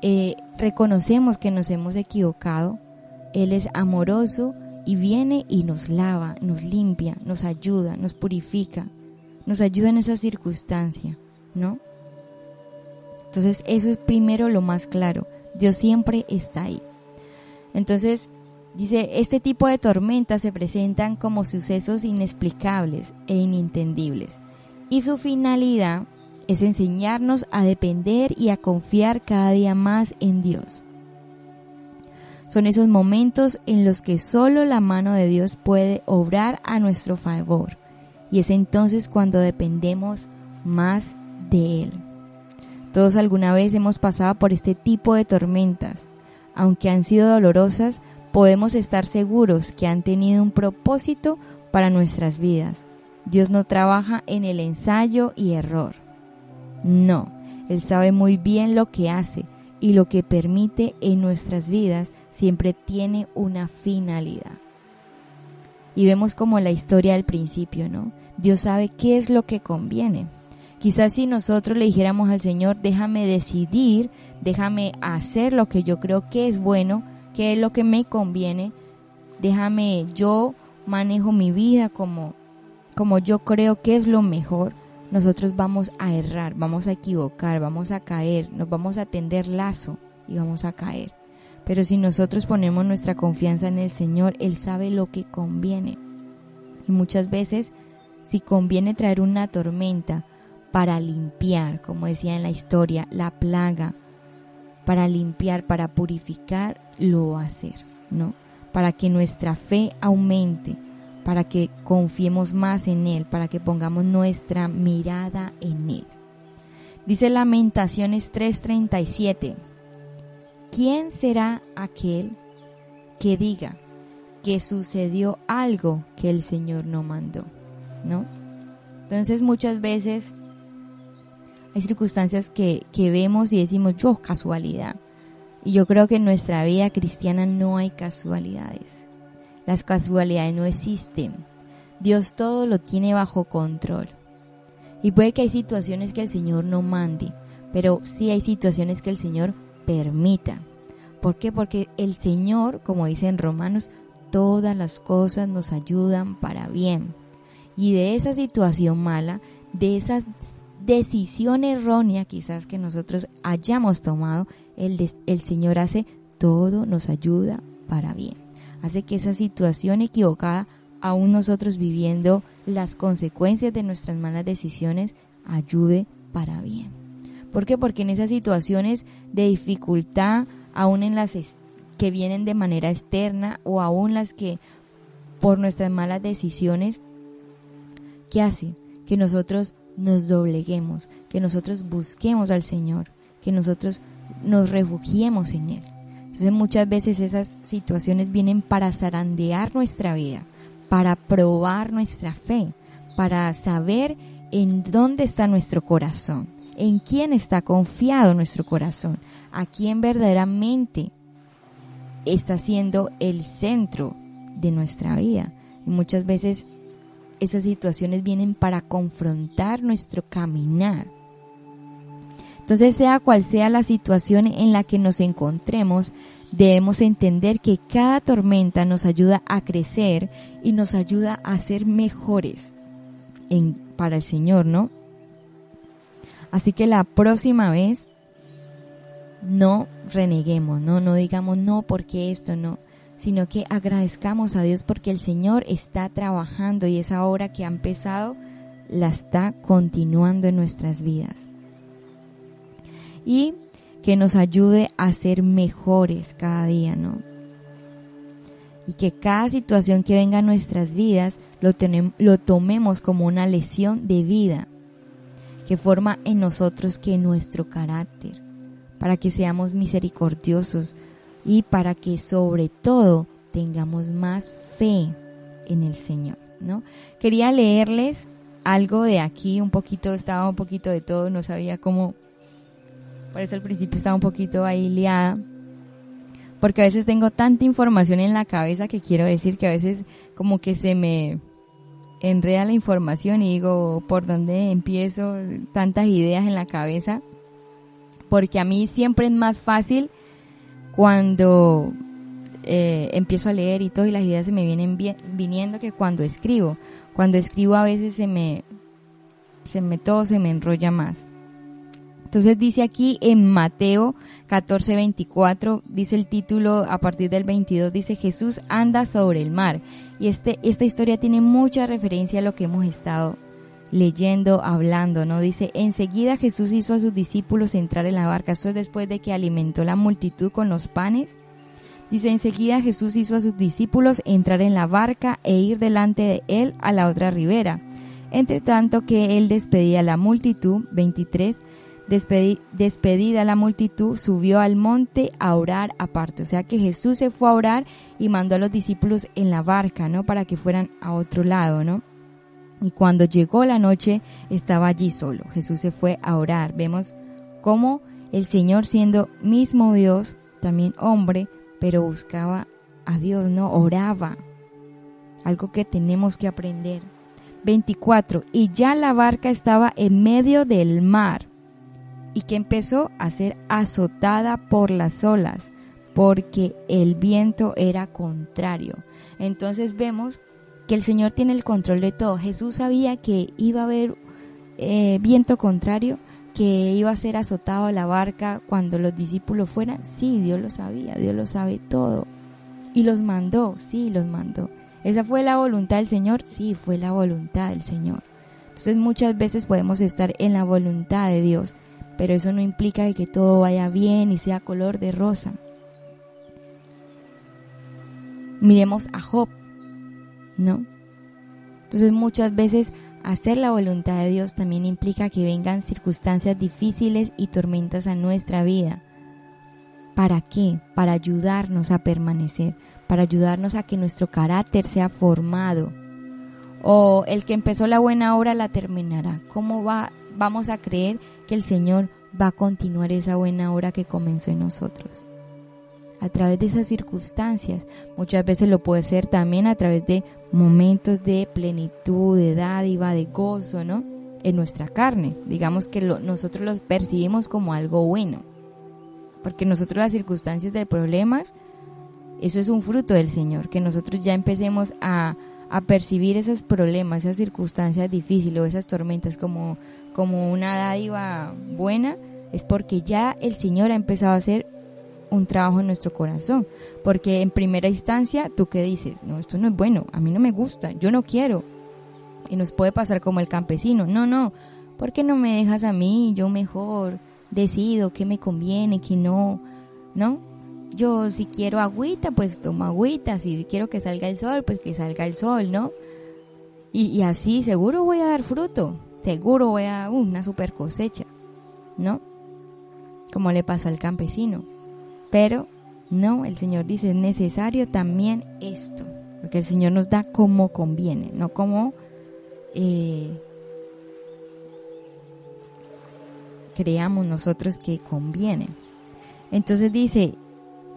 eh, reconocemos que nos hemos equivocado, Él es amoroso y viene y nos lava, nos limpia, nos ayuda, nos purifica, nos ayuda en esa circunstancia, ¿no? Entonces eso es primero lo más claro, Dios siempre está ahí. Entonces, dice, este tipo de tormentas se presentan como sucesos inexplicables e inintendibles y su finalidad es enseñarnos a depender y a confiar cada día más en Dios. Son esos momentos en los que solo la mano de Dios puede obrar a nuestro favor y es entonces cuando dependemos más de Él. Todos alguna vez hemos pasado por este tipo de tormentas. Aunque han sido dolorosas, podemos estar seguros que han tenido un propósito para nuestras vidas Dios no trabaja en el ensayo y error. No, Él sabe muy bien lo que hace y lo que permite en nuestras vidas siempre tiene una finalidad. Y vemos como la historia al principio, ¿no? Dios sabe qué es lo que conviene. Quizás si nosotros le dijéramos al Señor, déjame decidir, déjame hacer lo que yo creo que es bueno, qué es lo que me conviene, déjame yo manejo mi vida como como yo creo que es lo mejor, nosotros vamos a errar, vamos a equivocar, vamos a caer, nos vamos a tender lazo y vamos a caer. Pero si nosotros ponemos nuestra confianza en el Señor, Él sabe lo que conviene. Y muchas veces, si conviene traer una tormenta para limpiar, como decía en la historia, la plaga, para limpiar, para purificar, lo va a hacer, ¿no? Para que nuestra fe aumente, para que confiemos más en Él, para que pongamos nuestra mirada en Él. Dice Lamentaciones 3:37, ¿quién será aquel que diga que sucedió algo que el Señor no mandó? ¿No? Entonces muchas veces hay circunstancias que, que vemos y decimos, yo, casualidad. Y yo creo que en nuestra vida cristiana no hay casualidades. Las casualidades no existen. Dios todo lo tiene bajo control. Y puede que hay situaciones que el Señor no mande, pero sí hay situaciones que el Señor permita. ¿Por qué? Porque el Señor, como dice en Romanos, todas las cosas nos ayudan para bien. Y de esa situación mala, de esa decisión errónea quizás que nosotros hayamos tomado, el, el Señor hace todo nos ayuda para bien hace que esa situación equivocada, aún nosotros viviendo las consecuencias de nuestras malas decisiones, ayude para bien. ¿Por qué? Porque en esas situaciones de dificultad, aún en las que vienen de manera externa o aún las que por nuestras malas decisiones, ¿qué hace? Que nosotros nos dobleguemos, que nosotros busquemos al Señor, que nosotros nos refugiemos en Él. Entonces muchas veces esas situaciones vienen para zarandear nuestra vida, para probar nuestra fe, para saber en dónde está nuestro corazón, en quién está confiado nuestro corazón, a quién verdaderamente está siendo el centro de nuestra vida. Y muchas veces esas situaciones vienen para confrontar nuestro caminar. Entonces, sea cual sea la situación en la que nos encontremos, debemos entender que cada tormenta nos ayuda a crecer y nos ayuda a ser mejores en, para el Señor, ¿no? Así que la próxima vez no reneguemos, no, no digamos no porque esto no, sino que agradezcamos a Dios porque el Señor está trabajando y esa obra que ha empezado la está continuando en nuestras vidas y que nos ayude a ser mejores cada día, ¿no? Y que cada situación que venga a nuestras vidas lo, lo tomemos como una lesión de vida que forma en nosotros que nuestro carácter, para que seamos misericordiosos y para que sobre todo tengamos más fe en el Señor, ¿no? Quería leerles algo de aquí, un poquito, estaba un poquito de todo, no sabía cómo por eso al principio estaba un poquito ahí liada. Porque a veces tengo tanta información en la cabeza que quiero decir que a veces como que se me enreda la información y digo por dónde empiezo tantas ideas en la cabeza. Porque a mí siempre es más fácil cuando eh, empiezo a leer y todo y las ideas se me vienen viniendo que cuando escribo. Cuando escribo a veces se me, se me todo se me enrolla más. Entonces dice aquí en Mateo 14, 24, dice el título a partir del 22, dice Jesús anda sobre el mar. Y este, esta historia tiene mucha referencia a lo que hemos estado leyendo, hablando, ¿no? Dice, enseguida Jesús hizo a sus discípulos entrar en la barca. Esto es después de que alimentó la multitud con los panes. Dice, enseguida Jesús hizo a sus discípulos entrar en la barca e ir delante de él a la otra ribera. Entre tanto que él despedía a la multitud, 23, despedida la multitud, subió al monte a orar aparte. O sea que Jesús se fue a orar y mandó a los discípulos en la barca, ¿no? Para que fueran a otro lado, ¿no? Y cuando llegó la noche estaba allí solo. Jesús se fue a orar. Vemos cómo El Señor siendo mismo Dios, también hombre, pero buscaba a Dios, no oraba. Algo que tenemos que aprender. 24. Y ya la barca estaba en medio del mar y que empezó a ser azotada por las olas porque el viento era contrario. Entonces vemos que el Señor tiene el control de todo. Jesús sabía que iba a haber eh, viento contrario, que iba a ser azotado la barca cuando los discípulos fueran. Sí, Dios lo sabía, Dios lo sabe todo. Y los mandó, sí, los mandó. ¿Esa fue la voluntad del Señor? Sí, fue la voluntad del Señor. Entonces muchas veces podemos estar en la voluntad de Dios, pero eso no implica que todo vaya bien y sea color de rosa. Miremos a Job, ¿no? Entonces muchas veces hacer la voluntad de Dios también implica que vengan circunstancias difíciles y tormentas a nuestra vida. ¿Para qué? Para ayudarnos a permanecer, para ayudarnos a que nuestro carácter sea formado. O el que empezó la buena obra la terminará. ¿Cómo va, vamos a creer que el Señor va a continuar esa buena obra que comenzó en nosotros? a través de esas circunstancias. Muchas veces lo puede ser también a través de momentos de plenitud, de dádiva, de gozo, ¿no? En nuestra carne. Digamos que nosotros los percibimos como algo bueno. Porque nosotros las circunstancias de problemas, eso es un fruto del Señor, que nosotros ya empecemos a, a percibir esos problemas, esas circunstancias difíciles o esas tormentas como, como una dádiva buena, es porque ya el Señor ha empezado a hacer un trabajo en nuestro corazón. Porque en primera instancia, tú qué dices, no, esto no es bueno, a mí no me gusta, yo no quiero. Y nos puede pasar como el campesino, no, no, ¿por qué no me dejas a mí? Yo mejor decido qué me conviene, qué no, ¿no? Yo si quiero agüita, pues tomo agüita, si quiero que salga el sol, pues que salga el sol, ¿no? Y, así seguro voy a dar fruto, seguro voy a dar una super cosecha, ¿no? Como le pasó al campesino. Pero no, el Señor dice, es necesario también esto, porque el Señor nos da como conviene, no como eh, creamos nosotros que conviene. Entonces dice,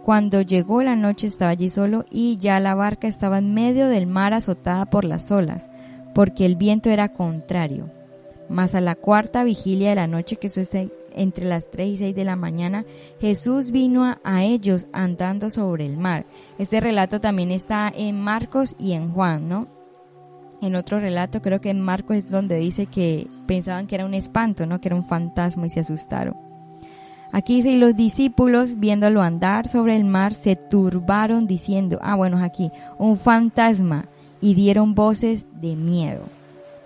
cuando llegó la noche estaba allí solo y ya la barca estaba en medio del mar azotada por las olas, porque el viento era contrario. Mas a la cuarta vigilia de la noche, que es entre las 3 y 6 de la mañana, Jesús vino a, ellos andando sobre el mar. Este relato también está en Marcos y en Juan, ¿no? En otro relato, creo que en Marcos es donde dice que pensaban que era un espanto, ¿no? Que era un fantasma y se asustaron. Aquí dice, y los discípulos, viéndolo andar sobre el mar, se turbaron diciendo, ah, bueno, aquí, un fantasma, y dieron voces de miedo.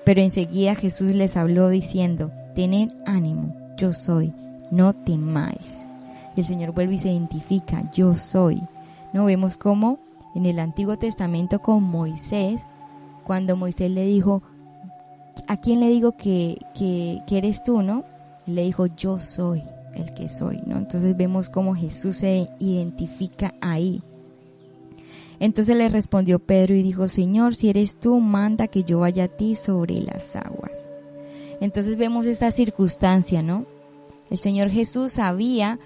Pero enseguida Jesús les habló diciendo, tened ánimo, yo soy, no temáis. El Señor vuelve y se identifica, yo soy. No vemos cómo en el Antiguo Testamento con Moisés, cuando Moisés le dijo, ¿a quién le digo que, que, eres tú, no? le dijo, yo soy el que soy, ¿no? Entonces vemos cómo Jesús se identifica ahí. Entonces le respondió Pedro y dijo, Señor, si eres tú, manda que yo vaya a ti sobre las aguas. Entonces vemos esa circunstancia, ¿no? El Señor Jesús sabía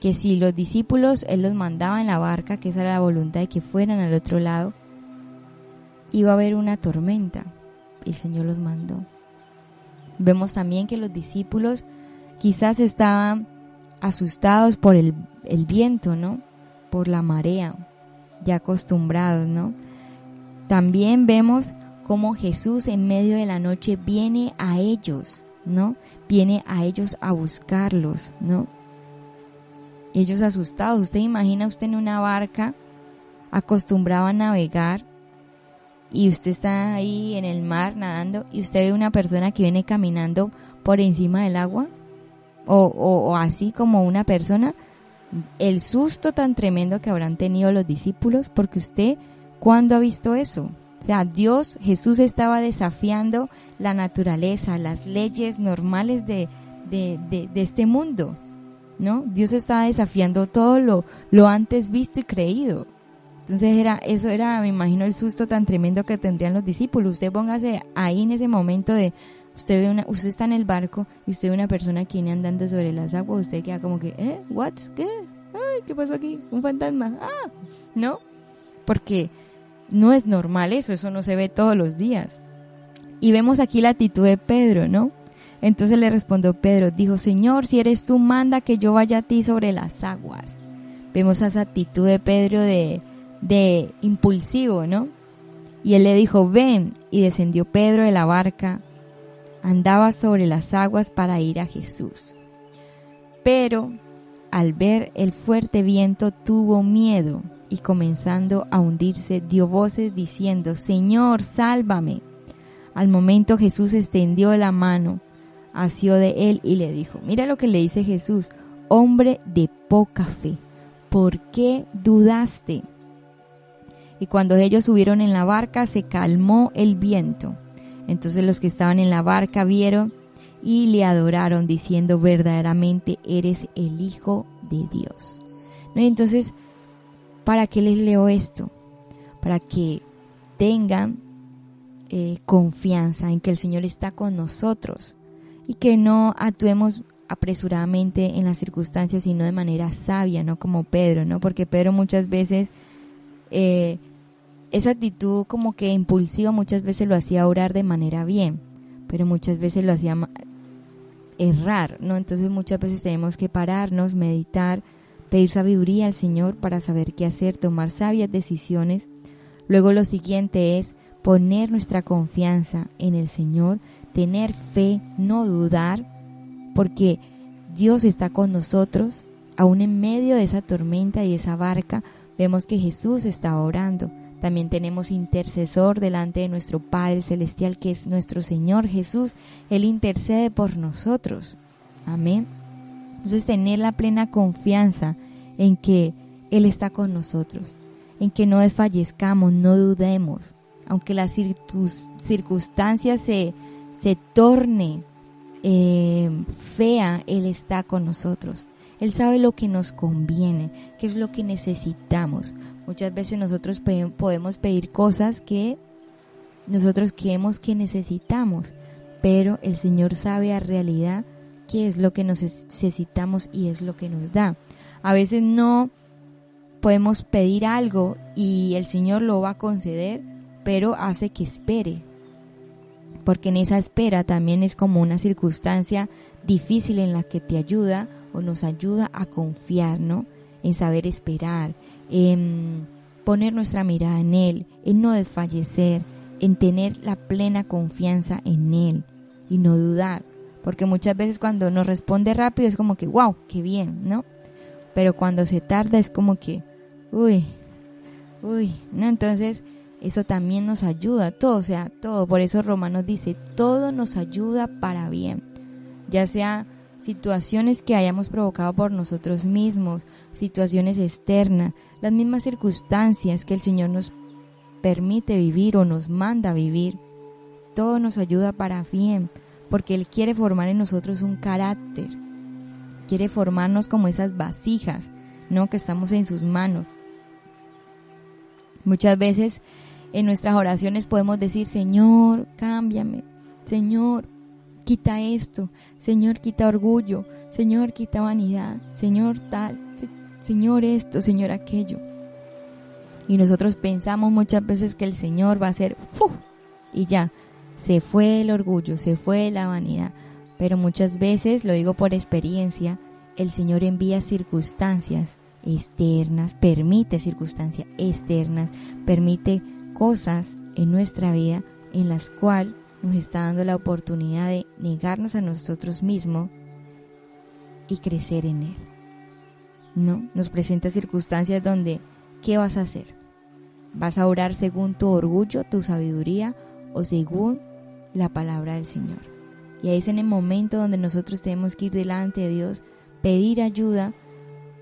que si los discípulos Él los mandaba en la barca, que esa era la voluntad de que fueran al otro lado, iba a haber una tormenta. El Señor los mandó. Vemos también que los discípulos quizás estaban asustados por el, el viento, ¿no? Por la marea, ya acostumbrados, ¿no? También vemos cómo Jesús en medio de la noche viene a ellos, ¿no? Viene a ellos a buscarlos, ¿no? Ellos asustados. Usted imagina usted en una barca acostumbrado a navegar y usted está ahí en el mar nadando y usted ve una persona que viene caminando por encima del agua o, o así como una persona, el susto tan tremendo que habrán tenido los discípulos porque usted, ¿cuándo ha visto eso? O sea, Dios, Jesús estaba desafiando la naturaleza, las leyes normales de, de, este mundo, ¿no? Dios estaba desafiando todo lo, lo antes visto y creído. Entonces era, eso era, me imagino, el susto tan tremendo que tendrían los discípulos. Usted póngase ahí en ese momento de, Usted ve una, usted está en el barco y usted ve una persona que viene andando sobre las aguas, usted queda como que, ¿eh? ¿What? ¿Qué? ¿qué pasó aquí? ¿Un fantasma? Ah, ¿no? Porque no es normal eso, eso no se ve todos los días. Y vemos aquí la actitud de Pedro, ¿no? Entonces le respondió Pedro, dijo, Señor, si eres tú, manda que yo vaya a ti sobre las aguas. Vemos esa actitud de Pedro de, de impulsivo, ¿no? Y él le dijo, ven, y descendió Pedro de la barca, andaba sobre las aguas para ir a Jesús. Pero al ver el fuerte viento tuvo miedo y comenzando a hundirse dio voces diciendo, Señor, sálvame. Al momento Jesús extendió la mano, asió de él y le dijo, mira lo que le dice Jesús, hombre de poca fe, ¿por qué dudaste? Y cuando ellos subieron en la barca se calmó el viento. Entonces los que estaban en la barca vieron y le adoraron diciendo verdaderamente eres el Hijo de Dios. ¿No? entonces, ¿para qué les leo esto? Para que tengan eh, confianza en que el Señor está con nosotros y que no actuemos apresuradamente en las circunstancias, sino de manera sabia, no como Pedro, ¿no? Porque Pedro muchas veces, eh, esa actitud como que impulsiva muchas veces lo hacía orar de manera bien, pero muchas veces lo hacía errar, ¿no? Entonces muchas veces tenemos que pararnos, meditar, pedir sabiduría al Señor para saber qué hacer, tomar sabias decisiones. Luego lo siguiente es poner nuestra confianza en el Señor, tener fe, no dudar, porque Dios está con nosotros, aún en medio de esa tormenta y esa barca, vemos que Jesús está orando. También tenemos intercesor delante de nuestro Padre Celestial, que es nuestro Señor Jesús. Él intercede por nosotros. Amén. Entonces tener la plena confianza en que Él está con nosotros, en que no desfallezcamos, no dudemos, aunque las circunstancias se, se torne eh, fea, Él está con nosotros. Él sabe lo que nos conviene, qué es lo que necesitamos. Muchas veces nosotros podemos pedir cosas que nosotros creemos que necesitamos, pero el Señor sabe a realidad qué es lo que necesitamos y es lo que nos da. A veces no podemos pedir algo y el Señor lo va a conceder pero hace que espere, porque en esa espera también es como una circunstancia difícil en la que te ayuda o nos ayuda a confiar, ¿no? En saber esperar, en poner nuestra mirada en Él, en no desfallecer, en tener la plena confianza en Él y no dudar, porque muchas veces cuando nos responde rápido es como que, wow, qué bien, ¿no? Pero cuando se tarda es como que, uy, uy, ¿no? Entonces, eso también nos ayuda, todo, o sea, todo. Por eso Romanos dice, todo nos ayuda para bien. Ya sea situaciones que hayamos provocado por nosotros mismos, situaciones externas, las mismas circunstancias que el Señor nos permite vivir o nos manda vivir. Todo nos ayuda para bien, porque Él quiere formar en nosotros un carácter. Quiere formarnos como esas vasijas, ¿no? Que estamos en sus manos. Muchas veces en nuestras oraciones podemos decir, Señor, cámbiame, Señor, quita esto, Señor, quita orgullo, Señor, quita vanidad, Señor tal, Señor esto, Señor aquello. Y nosotros pensamos muchas veces que el Señor va a ser, y ya, se fue el orgullo, se fue la vanidad. Pero muchas veces, lo digo por experiencia, el Señor envía circunstancias externas, permite circunstancias externas, permite cosas en nuestra vida en las cuales nos está dando la oportunidad de negarnos a nosotros mismos y crecer en Él. ¿No? Nos presenta circunstancias donde, ¿qué vas a hacer? ¿Vas a orar según tu orgullo, tu sabiduría o según la palabra del Señor? Y ahí es en el momento donde nosotros tenemos que ir delante de Dios, pedir ayuda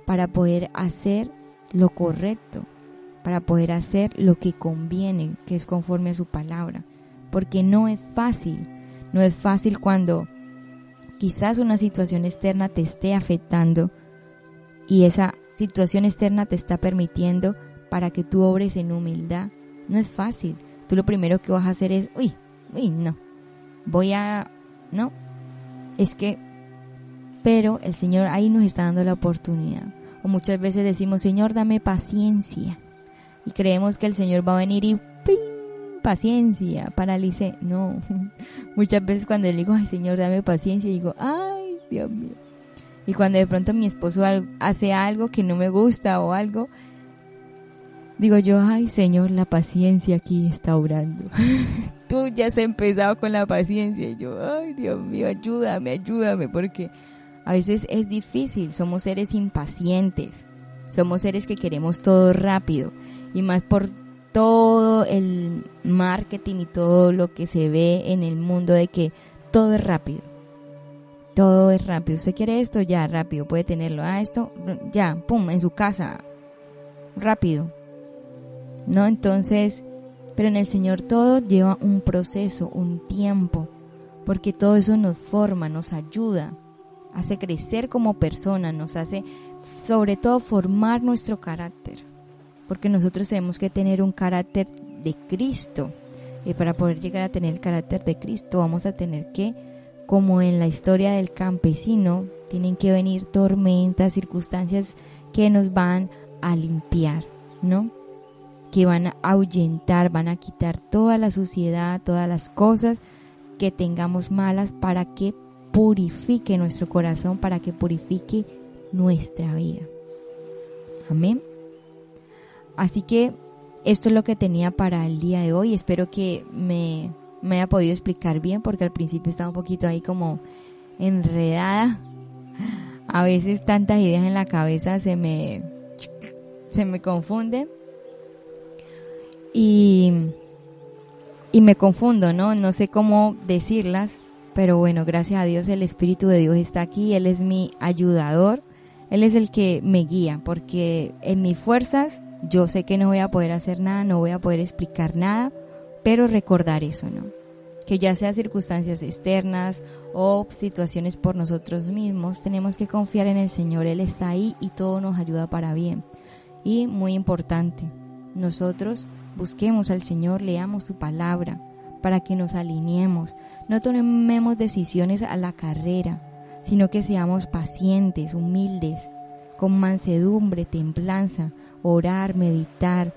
para poder hacer lo correcto, para poder hacer lo que conviene, que es conforme a su palabra. Porque no es fácil, no es fácil cuando quizás una situación externa te esté afectando y esa situación externa te está permitiendo para que tú obres en humildad. No es fácil. Tú lo primero que vas a hacer es, uy, uy, no. Voy a ¿no? Es que, pero el Señor ahí nos está dando la oportunidad. O muchas veces decimos, Señor, dame paciencia. Y creemos que el Señor va a venir y ¡ping! Paciencia, paralice. No. Muchas veces cuando le digo, ay Señor, dame paciencia, digo, ay, Dios mío. Y cuando de pronto mi esposo hace algo que no me gusta o algo, digo yo, ay Señor, la paciencia aquí está orando. Tú ya has empezado con la paciencia. Y yo, ay Dios mío, ayúdame, ayúdame, porque a veces es difícil, somos seres impacientes, somos seres que queremos todo rápido y más por todo el marketing y todo lo que se ve en el mundo de que todo es rápido. Todo es rápido. Usted quiere esto, ya, rápido, puede tenerlo. Ah, esto, ya, pum, en su casa. Rápido. ¿No? Entonces, pero en el Señor todo lleva un proceso, un tiempo, porque todo eso nos forma, nos ayuda hace crecer como persona, nos hace sobre todo formar nuestro carácter, porque nosotros tenemos que tener un carácter de Cristo. Y para poder llegar a tener el carácter de Cristo vamos a tener que, como en la historia del campesino, tienen que venir tormentas, circunstancias que nos van a limpiar, ¿no? Que van a ahuyentar, van a quitar toda la suciedad, todas las cosas que tengamos malas para que purifique nuestro corazón, para que purifique nuestra vida. Amén. Así que esto es lo que tenía para el día de hoy. Espero que me, me haya podido explicar bien porque al principio estaba un poquito ahí como enredada. A veces tantas ideas en la cabeza se me, se me confunden. Y, y me confundo, ¿no? No sé cómo decirlas. Pero bueno, gracias a Dios el Espíritu de Dios está aquí, Él es mi ayudador, Él es el que me guía, porque en mis fuerzas yo sé que no voy a poder hacer nada, no voy a poder explicar nada, pero recordar eso, ¿no? Que ya sea circunstancias externas o situaciones por nosotros mismos, tenemos que confiar en el Señor, Él está ahí y todo nos ayuda para bien. Y muy importante, nosotros busquemos al Señor, leamos su palabra, para que nos alineemos, no tomemos decisiones a la carrera, sino que seamos pacientes, humildes, con mansedumbre, templanza, orar, meditar,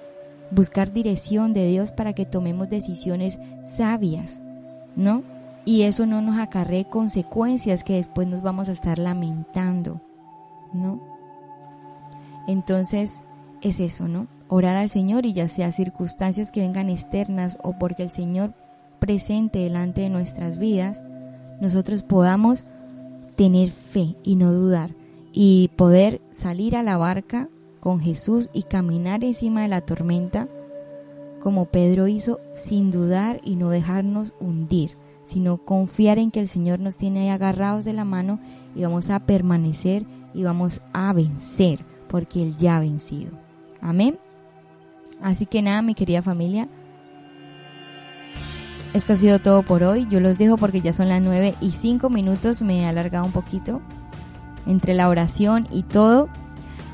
buscar dirección de Dios para que tomemos decisiones sabias, ¿no? Y eso no nos acarree consecuencias que después nos vamos a estar lamentando, ¿no? Entonces, es eso, ¿no? Orar al Señor y ya sea circunstancias que vengan externas o porque el Señor presente delante de nuestras vidas, nosotros podamos tener fe y no dudar y poder salir a la barca con Jesús y caminar encima de la tormenta como Pedro hizo sin dudar y no dejarnos hundir, sino confiar en que el Señor nos tiene ahí agarrados de la mano y vamos a permanecer y vamos a vencer porque Él ya ha vencido. Amén. Así que nada, mi querida familia, esto ha sido todo por hoy. Yo los dejo porque ya son las 9 y 5 minutos. Me he alargado un poquito entre la oración y todo.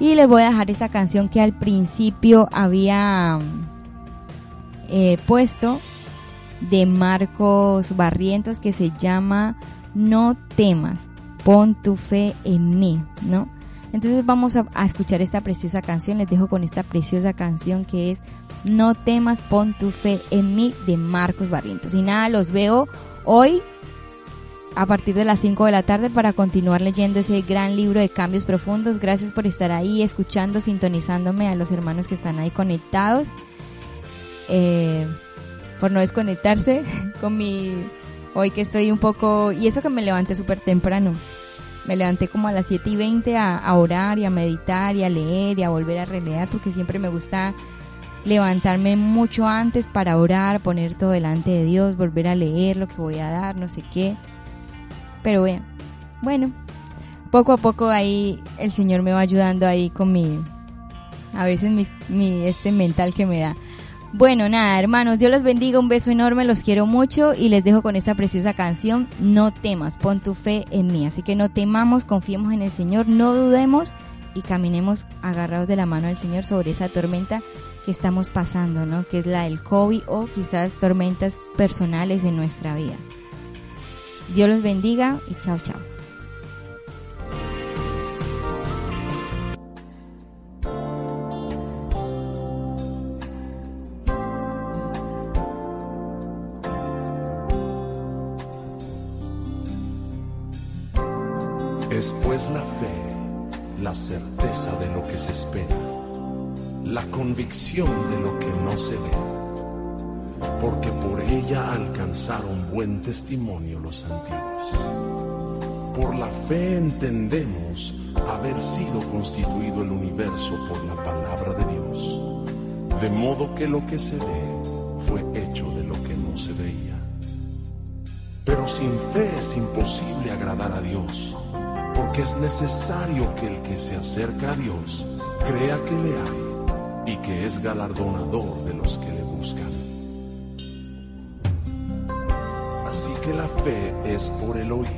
Y les voy a dejar esa canción que al principio había eh, puesto de Marcos Barrientos que se llama No temas, pon tu fe en mí, ¿no? Entonces vamos a, a escuchar esta preciosa canción. Les dejo con esta preciosa canción que es no temas, pon tu fe en mí de Marcos Barrientos. Y nada, los veo hoy a partir de las 5 de la tarde para continuar leyendo ese gran libro de cambios profundos. Gracias por estar ahí, escuchando, sintonizándome a los hermanos que están ahí conectados. Eh, por no desconectarse con mi... Hoy que estoy un poco... Y eso que me levanté súper temprano. Me levanté como a las 7 y 20 a, a orar y a meditar y a leer y a volver a releer porque siempre me gusta levantarme mucho antes para orar, poner todo delante de Dios, volver a leer lo que voy a dar, no sé qué. Pero bueno, bueno, poco a poco ahí el Señor me va ayudando ahí con mi, a veces mi, este mental que me da. Bueno, nada, hermanos, Dios los bendiga, un beso enorme, los quiero mucho y les dejo con esta preciosa canción, No temas, pon tu fe en mí. Así que no temamos, confiemos en el Señor, no dudemos y caminemos agarrados de la mano del Señor sobre esa tormenta que estamos pasando, ¿no? Que es la del COVID o quizás tormentas personales en nuestra vida. Dios los bendiga y chao, chao. Es pues la fe, la certeza de lo que se espera, la convicción de lo que no se ve, porque por ella alcanzaron buen testimonio los antiguos. Por la fe entendemos haber sido constituido el universo por la palabra de Dios, de modo que lo que se ve fue hecho de lo que no se veía. Pero sin fe es imposible agradar a Dios porque es necesario que el que se acerca a Dios crea que le hay y que es galardonador de los que le buscan. Que la fe es por el oír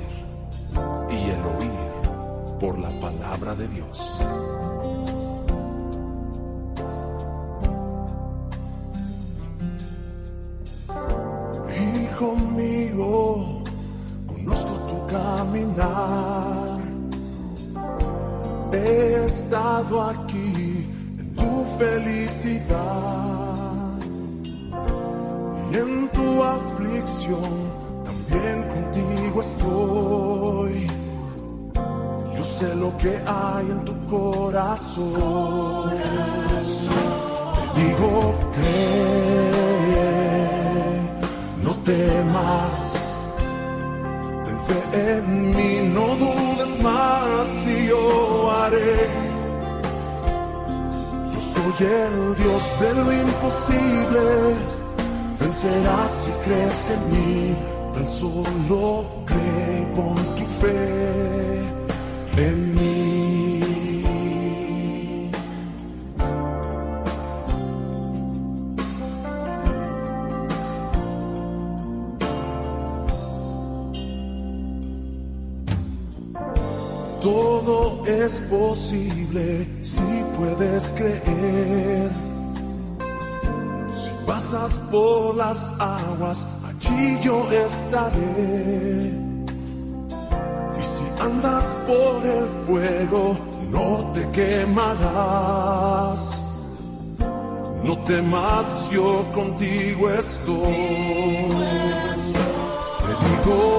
y el oír por la palabra de Dios. Hijo mío, conozco tu caminar. He estado aquí en tu felicidad corazón. Te digo cree, no temas. Ten fe en mí, no dudes más y yo haré. Yo soy el Dios de lo imposible. Vencerás si crees en mí. Tan solo cree y pon tu fe en mí. Si puedes creer. Si pasas por las aguas, allí yo estaré. Y si andas por el fuego, no te quemarás. No temas, yo contigo estoy. Te digo.